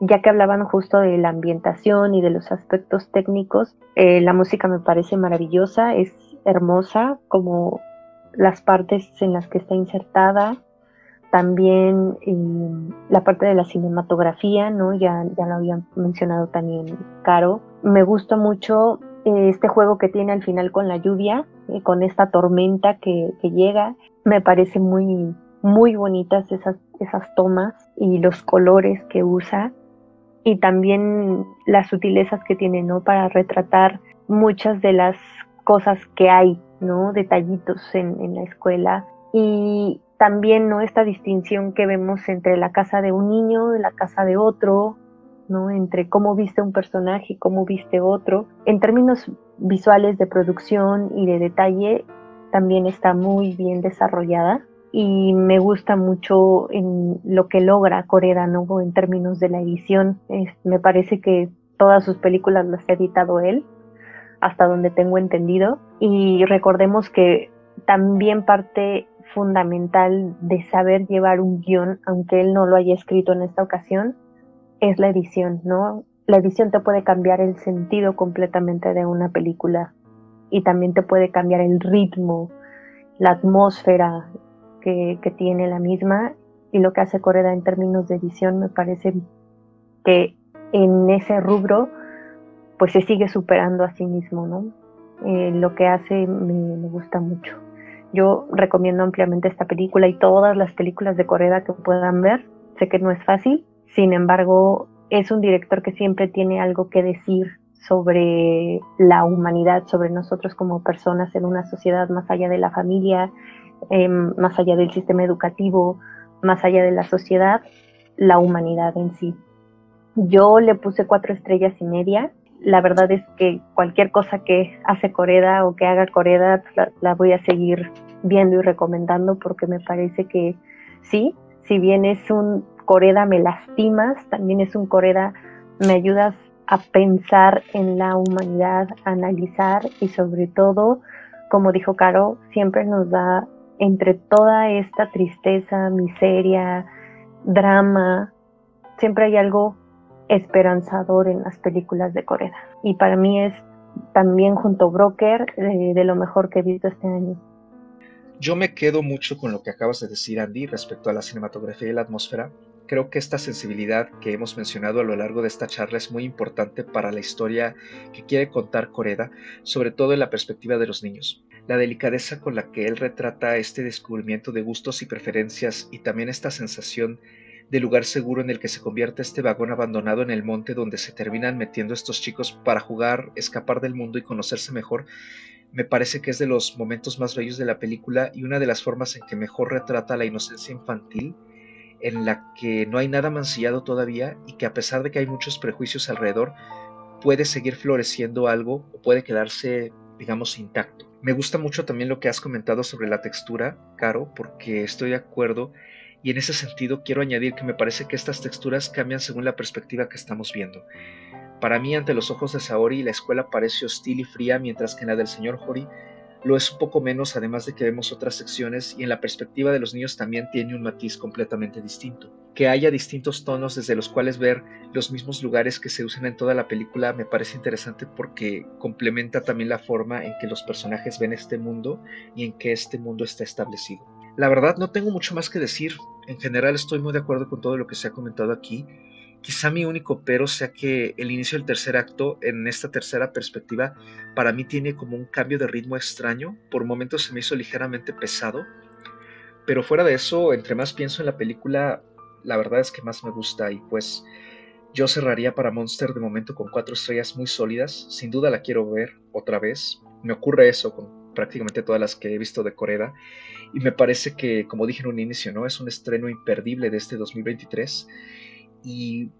Ya que hablaban justo de la ambientación y de los aspectos técnicos, eh, la música me parece maravillosa, es hermosa, como las partes en las que está insertada, también eh, la parte de la cinematografía, ¿no? Ya, ya lo había mencionado también Caro. Me gusta mucho este juego que tiene al final con la lluvia, eh, con esta tormenta que, que, llega. Me parece muy, muy bonitas esas, esas tomas y los colores que usa. Y también las sutilezas que tiene, ¿no? Para retratar muchas de las cosas que hay, ¿no? Detallitos en, en la escuela. Y también no esta distinción que vemos entre la casa de un niño y la casa de otro, ¿no? entre cómo viste un personaje y cómo viste otro. En términos visuales de producción y de detalle, también está muy bien desarrollada y me gusta mucho en lo que logra Coreda ¿no? en términos de la edición. me parece que todas sus películas las ha editado él, hasta donde tengo entendido. Y recordemos que también parte fundamental de saber llevar un guion, aunque él no lo haya escrito en esta ocasión, es la edición, ¿no? La edición te puede cambiar el sentido completamente de una película y también te puede cambiar el ritmo, la atmósfera que, que tiene la misma y lo que hace Coreda en términos de edición me parece que en ese rubro pues se sigue superando a sí mismo, ¿no? Eh, lo que hace me gusta mucho. Yo recomiendo ampliamente esta película y todas las películas de Corea que puedan ver. Sé que no es fácil, sin embargo, es un director que siempre tiene algo que decir sobre la humanidad, sobre nosotros como personas en una sociedad más allá de la familia, em, más allá del sistema educativo, más allá de la sociedad, la humanidad en sí. Yo le puse cuatro estrellas y media. La verdad es que cualquier cosa que hace Coreda o que haga Coreda la, la voy a seguir viendo y recomendando porque me parece que sí, si bien es un Coreda me lastimas, también es un Coreda me ayudas a pensar en la humanidad, a analizar y sobre todo, como dijo Caro, siempre nos da entre toda esta tristeza, miseria, drama, siempre hay algo esperanzador en las películas de Coreda. Y para mí es también junto Broker eh, de lo mejor que he visto este año. Yo me quedo mucho con lo que acabas de decir, Andy, respecto a la cinematografía y la atmósfera. Creo que esta sensibilidad que hemos mencionado a lo largo de esta charla es muy importante para la historia que quiere contar Coreda, sobre todo en la perspectiva de los niños. La delicadeza con la que él retrata este descubrimiento de gustos y preferencias y también esta sensación de lugar seguro en el que se convierte este vagón abandonado en el monte donde se terminan metiendo estos chicos para jugar, escapar del mundo y conocerse mejor, me parece que es de los momentos más bellos de la película y una de las formas en que mejor retrata la inocencia infantil, en la que no hay nada mancillado todavía y que a pesar de que hay muchos prejuicios alrededor, puede seguir floreciendo algo o puede quedarse, digamos, intacto. Me gusta mucho también lo que has comentado sobre la textura, Caro, porque estoy de acuerdo y en ese sentido quiero añadir que me parece que estas texturas cambian según la perspectiva que estamos viendo. Para mí, ante los ojos de Saori, la escuela parece hostil y fría, mientras que en la del señor Hori lo es un poco menos, además de que vemos otras secciones y en la perspectiva de los niños también tiene un matiz completamente distinto. Que haya distintos tonos desde los cuales ver los mismos lugares que se usan en toda la película me parece interesante porque complementa también la forma en que los personajes ven este mundo y en que este mundo está establecido. La verdad no tengo mucho más que decir, en general estoy muy de acuerdo con todo lo que se ha comentado aquí Quizá mi único pero sea que el inicio del tercer acto, en esta tercera perspectiva, para mí tiene como un cambio de ritmo extraño. Por momentos se me hizo ligeramente pesado. Pero fuera de eso, entre más pienso en la película, la verdad es que más me gusta y pues yo cerraría para Monster de momento con cuatro estrellas muy sólidas. Sin duda la quiero ver otra vez. Me ocurre eso con prácticamente todas las que he visto de Corea. Y me parece que, como dije en un inicio, ¿no? Es un estreno imperdible de este 2023 y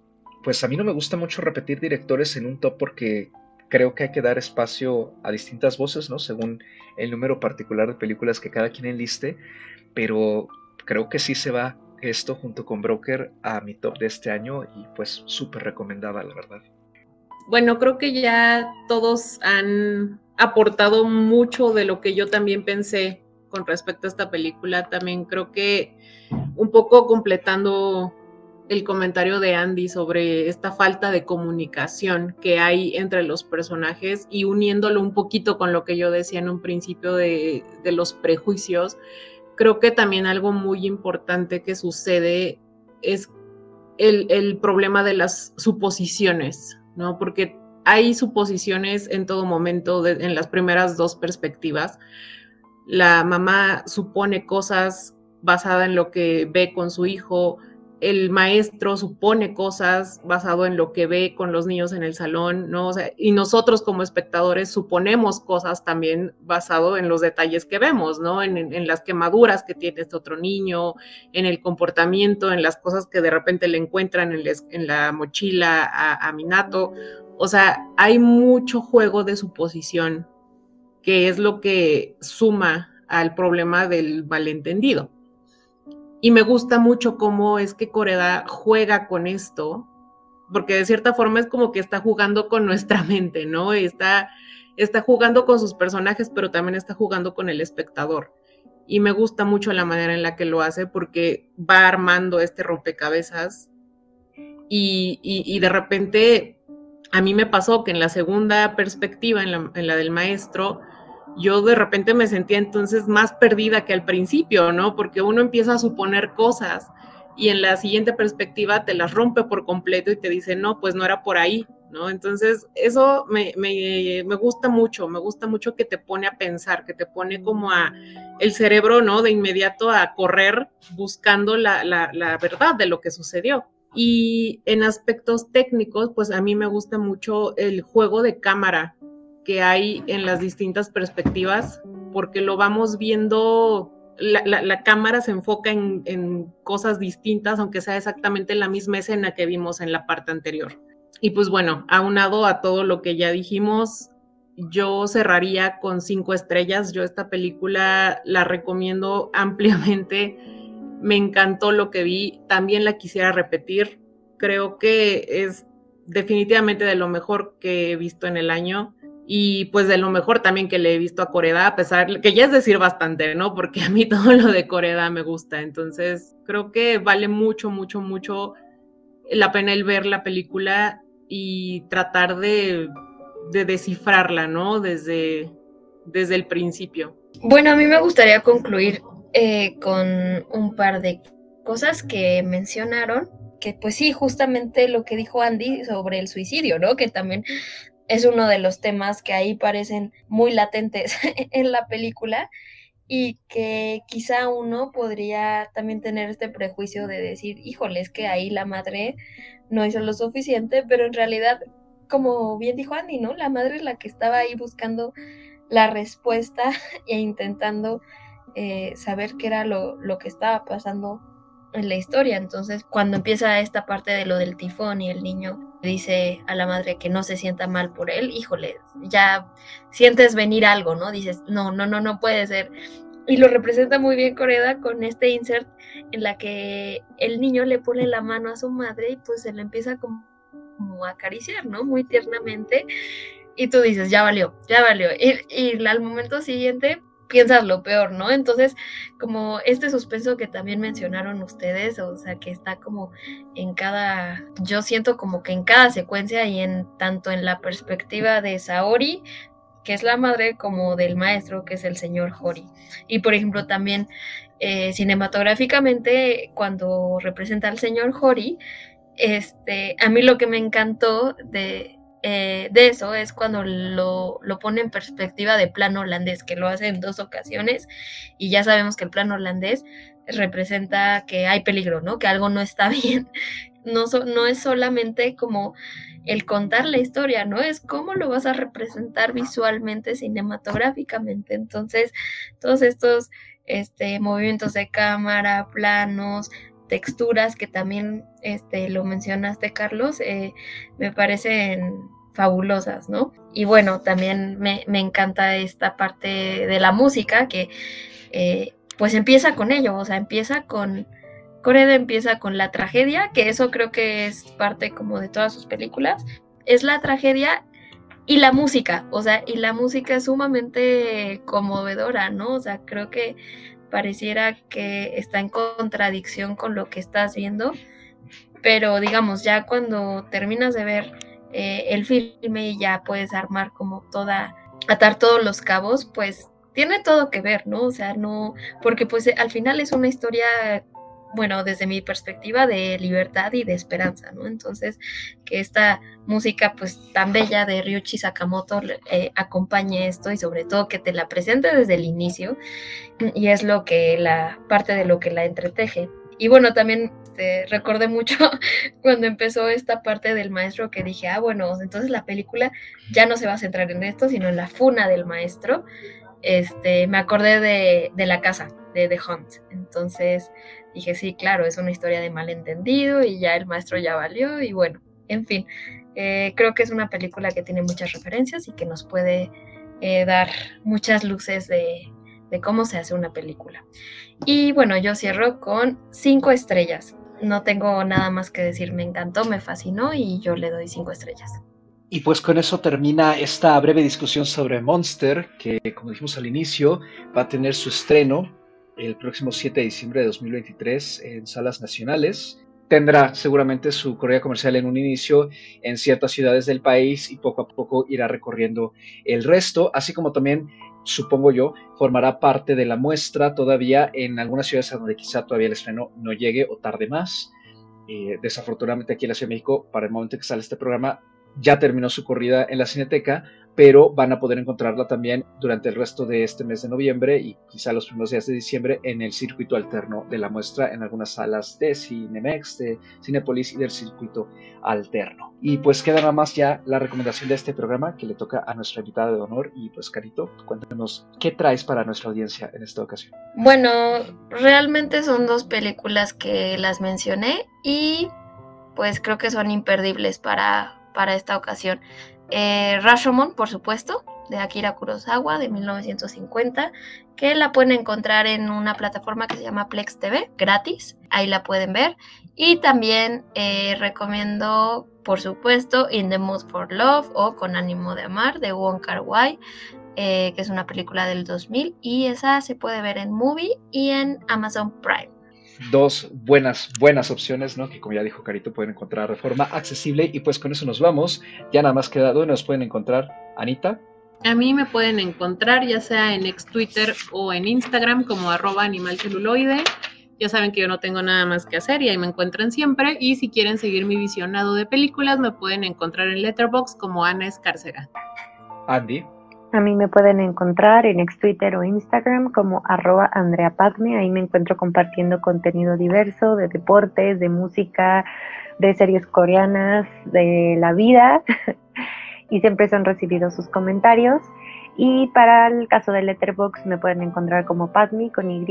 pues a mí no me gusta mucho repetir directores en un top porque creo que hay que dar espacio a distintas voces, ¿no? Según el número particular de películas que cada quien enliste, pero creo que sí se va esto junto con Broker a mi top de este año y pues súper recomendada, la verdad. Bueno, creo que ya todos han aportado mucho de lo que yo también pensé con respecto a esta película. También creo que un poco completando el comentario de Andy sobre esta falta de comunicación que hay entre los personajes y uniéndolo un poquito con lo que yo decía en un principio de, los prejuicios, creo que también algo muy importante que sucede es el, problema de las suposiciones, ¿no? Porque hay suposiciones en todo momento, en las primeras dos perspectivas. La mamá supone cosas basada en lo que ve con su hijo, el maestro supone cosas basado en lo que ve con los niños en el salón, ¿no? y nosotros como espectadores suponemos cosas también basado en los detalles que vemos, ¿no? En, las quemaduras que tiene este otro niño, en el comportamiento, en las cosas que de repente le encuentran en, la mochila a, a Minato. O sea, hay mucho juego de suposición, que es lo que suma al problema del malentendido. Y me gusta mucho cómo es que Coreda juega con esto, porque de cierta forma es como que está jugando con nuestra mente, ¿no? Está, está jugando con sus personajes, pero también está jugando con el espectador. Y me gusta mucho la manera en la que lo hace porque va armando este rompecabezas y, y, de repente a mí me pasó que en la segunda perspectiva, en la, en la del maestro, yo de repente me sentía entonces más perdida que al principio, ¿no? Porque uno empieza a suponer cosas y en la siguiente perspectiva te las rompe por completo y te dice, no, pues no era por ahí, ¿no? Entonces, eso me, me, me, gusta mucho, me gusta mucho que te pone a pensar, que te pone como a el cerebro, ¿no? De inmediato a correr buscando la, la, la verdad de lo que sucedió. Y en aspectos técnicos, pues a mí me gusta mucho el juego de cámara que hay en las distintas perspectivas, porque lo vamos viendo, la, cámara se enfoca en, cosas distintas, aunque sea exactamente la misma escena que vimos en la parte anterior. Y pues bueno, aunado a todo lo que ya dijimos, yo cerraría con cinco estrellas. Yo esta película la recomiendo ampliamente. Me encantó lo que vi. También la quisiera repetir. Creo que es definitivamente de lo mejor que he visto en el año y pues de lo mejor también que le he visto a Coreda, a pesar que ya es decir bastante, ¿no? Porque a mí todo lo de Coreda me gusta, entonces creo que vale mucho, mucho, mucho la pena el ver la película y tratar de, descifrarla, ¿no? Desde, desde el principio. Bueno, a mí me gustaría concluir eh, con un par de cosas que mencionaron que pues sí, justamente lo que dijo Andy sobre el suicidio, ¿no? Que también es uno de los temas que ahí parecen muy latentes en la película y que quizá uno podría también tener este prejuicio de decir, híjole, es que ahí la madre no hizo lo suficiente, pero en realidad, como bien dijo Andy, ¿no? La madre es la que estaba ahí buscando la respuesta e intentando eh, saber qué era lo, lo que estaba pasando en la historia. Entonces, cuando empieza esta parte de lo del tifón y el niño dice a la madre que no se sienta mal por él, híjole, ya sientes venir algo, ¿no? Dices, no, no, no, no puede ser. Y lo representa muy bien Coreda con este insert en la que el niño le pone la mano a su madre y pues se le empieza como, a acariciar, ¿no? Muy tiernamente. Y tú dices, ya valió, ya valió. Y, y al momento siguiente piensas lo peor, ¿no? Entonces, como este suspenso que también mencionaron ustedes, o sea, que está como en cada, yo siento como que en cada secuencia y en tanto en la perspectiva de Saori, que es la madre, como del maestro, que es el señor Hori. Y por ejemplo, también eh, cinematográficamente, cuando representa al señor Hori, este, a mí lo que me encantó de, eh, de eso es cuando lo, pone en perspectiva de plano holandés, que lo hace en dos ocasiones y ya sabemos que el plano holandés representa que hay peligro, ¿no? Que algo no está bien. No, no es solamente como el contar la historia, ¿no? Es cómo lo vas a representar visualmente, cinematográficamente. Entonces, todos estos este, movimientos de cámara, planos, texturas que también este, lo mencionaste, Carlos, eh, me parecen fabulosas, ¿no? Y bueno, también me, encanta esta parte de la música que eh, pues empieza con ello, o sea, empieza con, Coreda empieza con la tragedia, que eso creo que es parte como de todas sus películas, es la tragedia y la música, o sea, y la música es sumamente conmovedora, ¿no? O sea, creo que pareciera que está en contradicción con lo que estás viendo, pero digamos, ya cuando terminas de ver eh, el filme y ya puedes armar como toda, atar todos los cabos, pues tiene todo que ver, ¿no? O sea, no, porque pues al final es una historia, bueno, desde mi perspectiva de libertad y de esperanza, ¿no? Entonces, que esta música pues tan bella de Ryuichi Sakamoto eh, acompañe esto y sobre todo que te la presente desde el inicio y es lo que la parte de lo que la entreteje. Y bueno, también este, recordé mucho cuando empezó esta parte del maestro que dije, ah, bueno, entonces la película ya no se va a centrar en esto, sino en la funa del maestro. Este, me acordé de, de la casa, de The Hunt. Entonces dije, sí, claro, es una historia de malentendido y ya el maestro ya valió y bueno, en fin, eh, creo que es una película que tiene muchas referencias y que nos puede eh, dar muchas luces de, de cómo se hace una película. Y bueno, yo cierro con cinco estrellas no tengo nada más que decir, me encantó, me fascinó y yo le doy cinco estrellas. Y pues con eso termina esta breve discusión sobre Monster, que como dijimos al inicio, va a tener su estreno el próximo 7 de diciembre de 2023 en salas nacionales. Tendrá seguramente su corrida comercial en un inicio en ciertas ciudades del país y poco a poco irá recorriendo el resto, así como también supongo yo, formará parte de la muestra todavía en algunas ciudades a donde quizá todavía el estreno no llegue o tarde más. Eh, desafortunadamente aquí en la Ciudad de México, para el momento que sale este programa, ya terminó su corrida en la Cineteca, pero van a poder encontrarla también durante el resto de este mes de noviembre y quizá los primeros días de diciembre en el circuito alterno de la muestra en algunas salas de Cinemex, de Cinepolis y del circuito alterno. Y pues queda nada más ya la recomendación de este programa que le toca a nuestra invitada de honor y pues Carito, cuéntanos qué traes para nuestra audiencia en esta ocasión. Bueno, realmente son dos películas que las mencioné y pues creo que son imperdibles para, para esta ocasión. Eh, Rashomon, por supuesto, de Akira Kurosawa de 1950, que la pueden encontrar en una plataforma que se llama Plex TV, gratis, ahí la pueden ver. Y también eh, recomiendo, por supuesto, In the Mood for Love o Con ánimo de amar de Wong Kar Wai, eh, que es una película del 2000 y esa se puede ver en Movie y en Amazon Prime dos buenas, buenas opciones, ¿no? Que como ya dijo Carito, pueden encontrar de forma accesible. Y pues con eso nos vamos. Ya nada más queda, ¿dónde nos pueden encontrar, Anita? A mí me pueden encontrar ya sea en ex Twitter o en Instagram como arroba animalceluloide. Ya saben que yo no tengo nada más que hacer y ahí me encuentran siempre. Y si quieren seguir mi visionado de películas, me pueden encontrar en Letterboxd como Ana Escárcega. Andy. A mí me pueden encontrar en ex Twitter o Instagram como arroba Andrea Padme. Ahí me encuentro compartiendo contenido diverso de deportes, de música, de series coreanas, de la vida. y siempre son recibidos sus comentarios. Y para el caso de Letterboxd me pueden encontrar como Padmi con Y,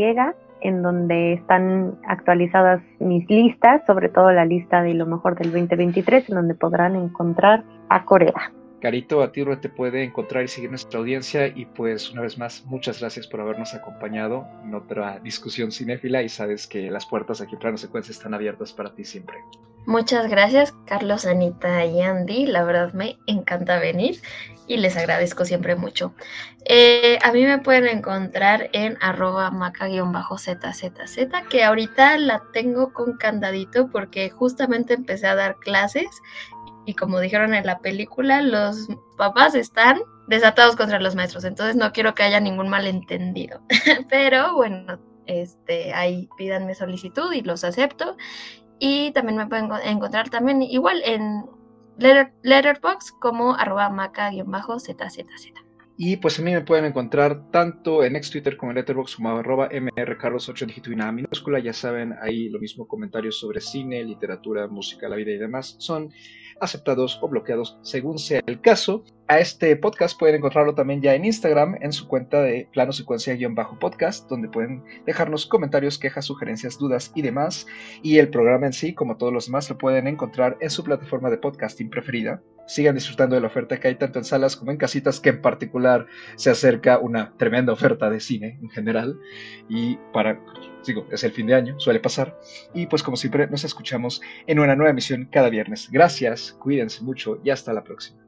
en donde están actualizadas mis listas, sobre todo la lista de lo mejor del 2023, en donde podrán encontrar a Corea. Carito, a ti te puede encontrar y seguir nuestra audiencia y pues una vez más muchas gracias por habernos acompañado en otra discusión cinéfila y sabes que las puertas aquí en Plano Secuencia están abiertas para ti siempre. Muchas gracias Carlos, Anita y Andy, la verdad me encanta venir y les agradezco siempre mucho. Eh, a mí me pueden encontrar en arroba maca-zzz, que ahorita la tengo con candadito porque justamente empecé a dar clases y como dijeron en la película, los papás están desatados contra los maestros, entonces no quiero que haya ningún malentendido. Pero bueno, este, ahí pídanme solicitud y los acepto. Y también me pueden encontrar también igual en letter, Letterbox como arroba maca-zzz. Y pues a mí me pueden encontrar tanto en ex Twitter como en Letterboxd como arroba mrcarlos8 dígito y nada minúscula. Ya saben, ahí lo mismo comentarios sobre cine, literatura, música, la vida y demás son aceptados o bloqueados según sea el caso. A este podcast pueden encontrarlo también ya en Instagram, en su cuenta de plano secuencia-podcast, donde pueden dejarnos comentarios, quejas, sugerencias, dudas y demás. Y el programa en sí, como todos los demás, lo pueden encontrar en su plataforma de podcasting preferida. Sigan disfrutando de la oferta que hay tanto en salas como en casitas, que en particular se acerca una tremenda oferta de cine en general. Y para digo, es el fin de año, suele pasar. Y pues como siempre, nos escuchamos en una nueva emisión cada viernes. Gracias, cuídense mucho y hasta la próxima.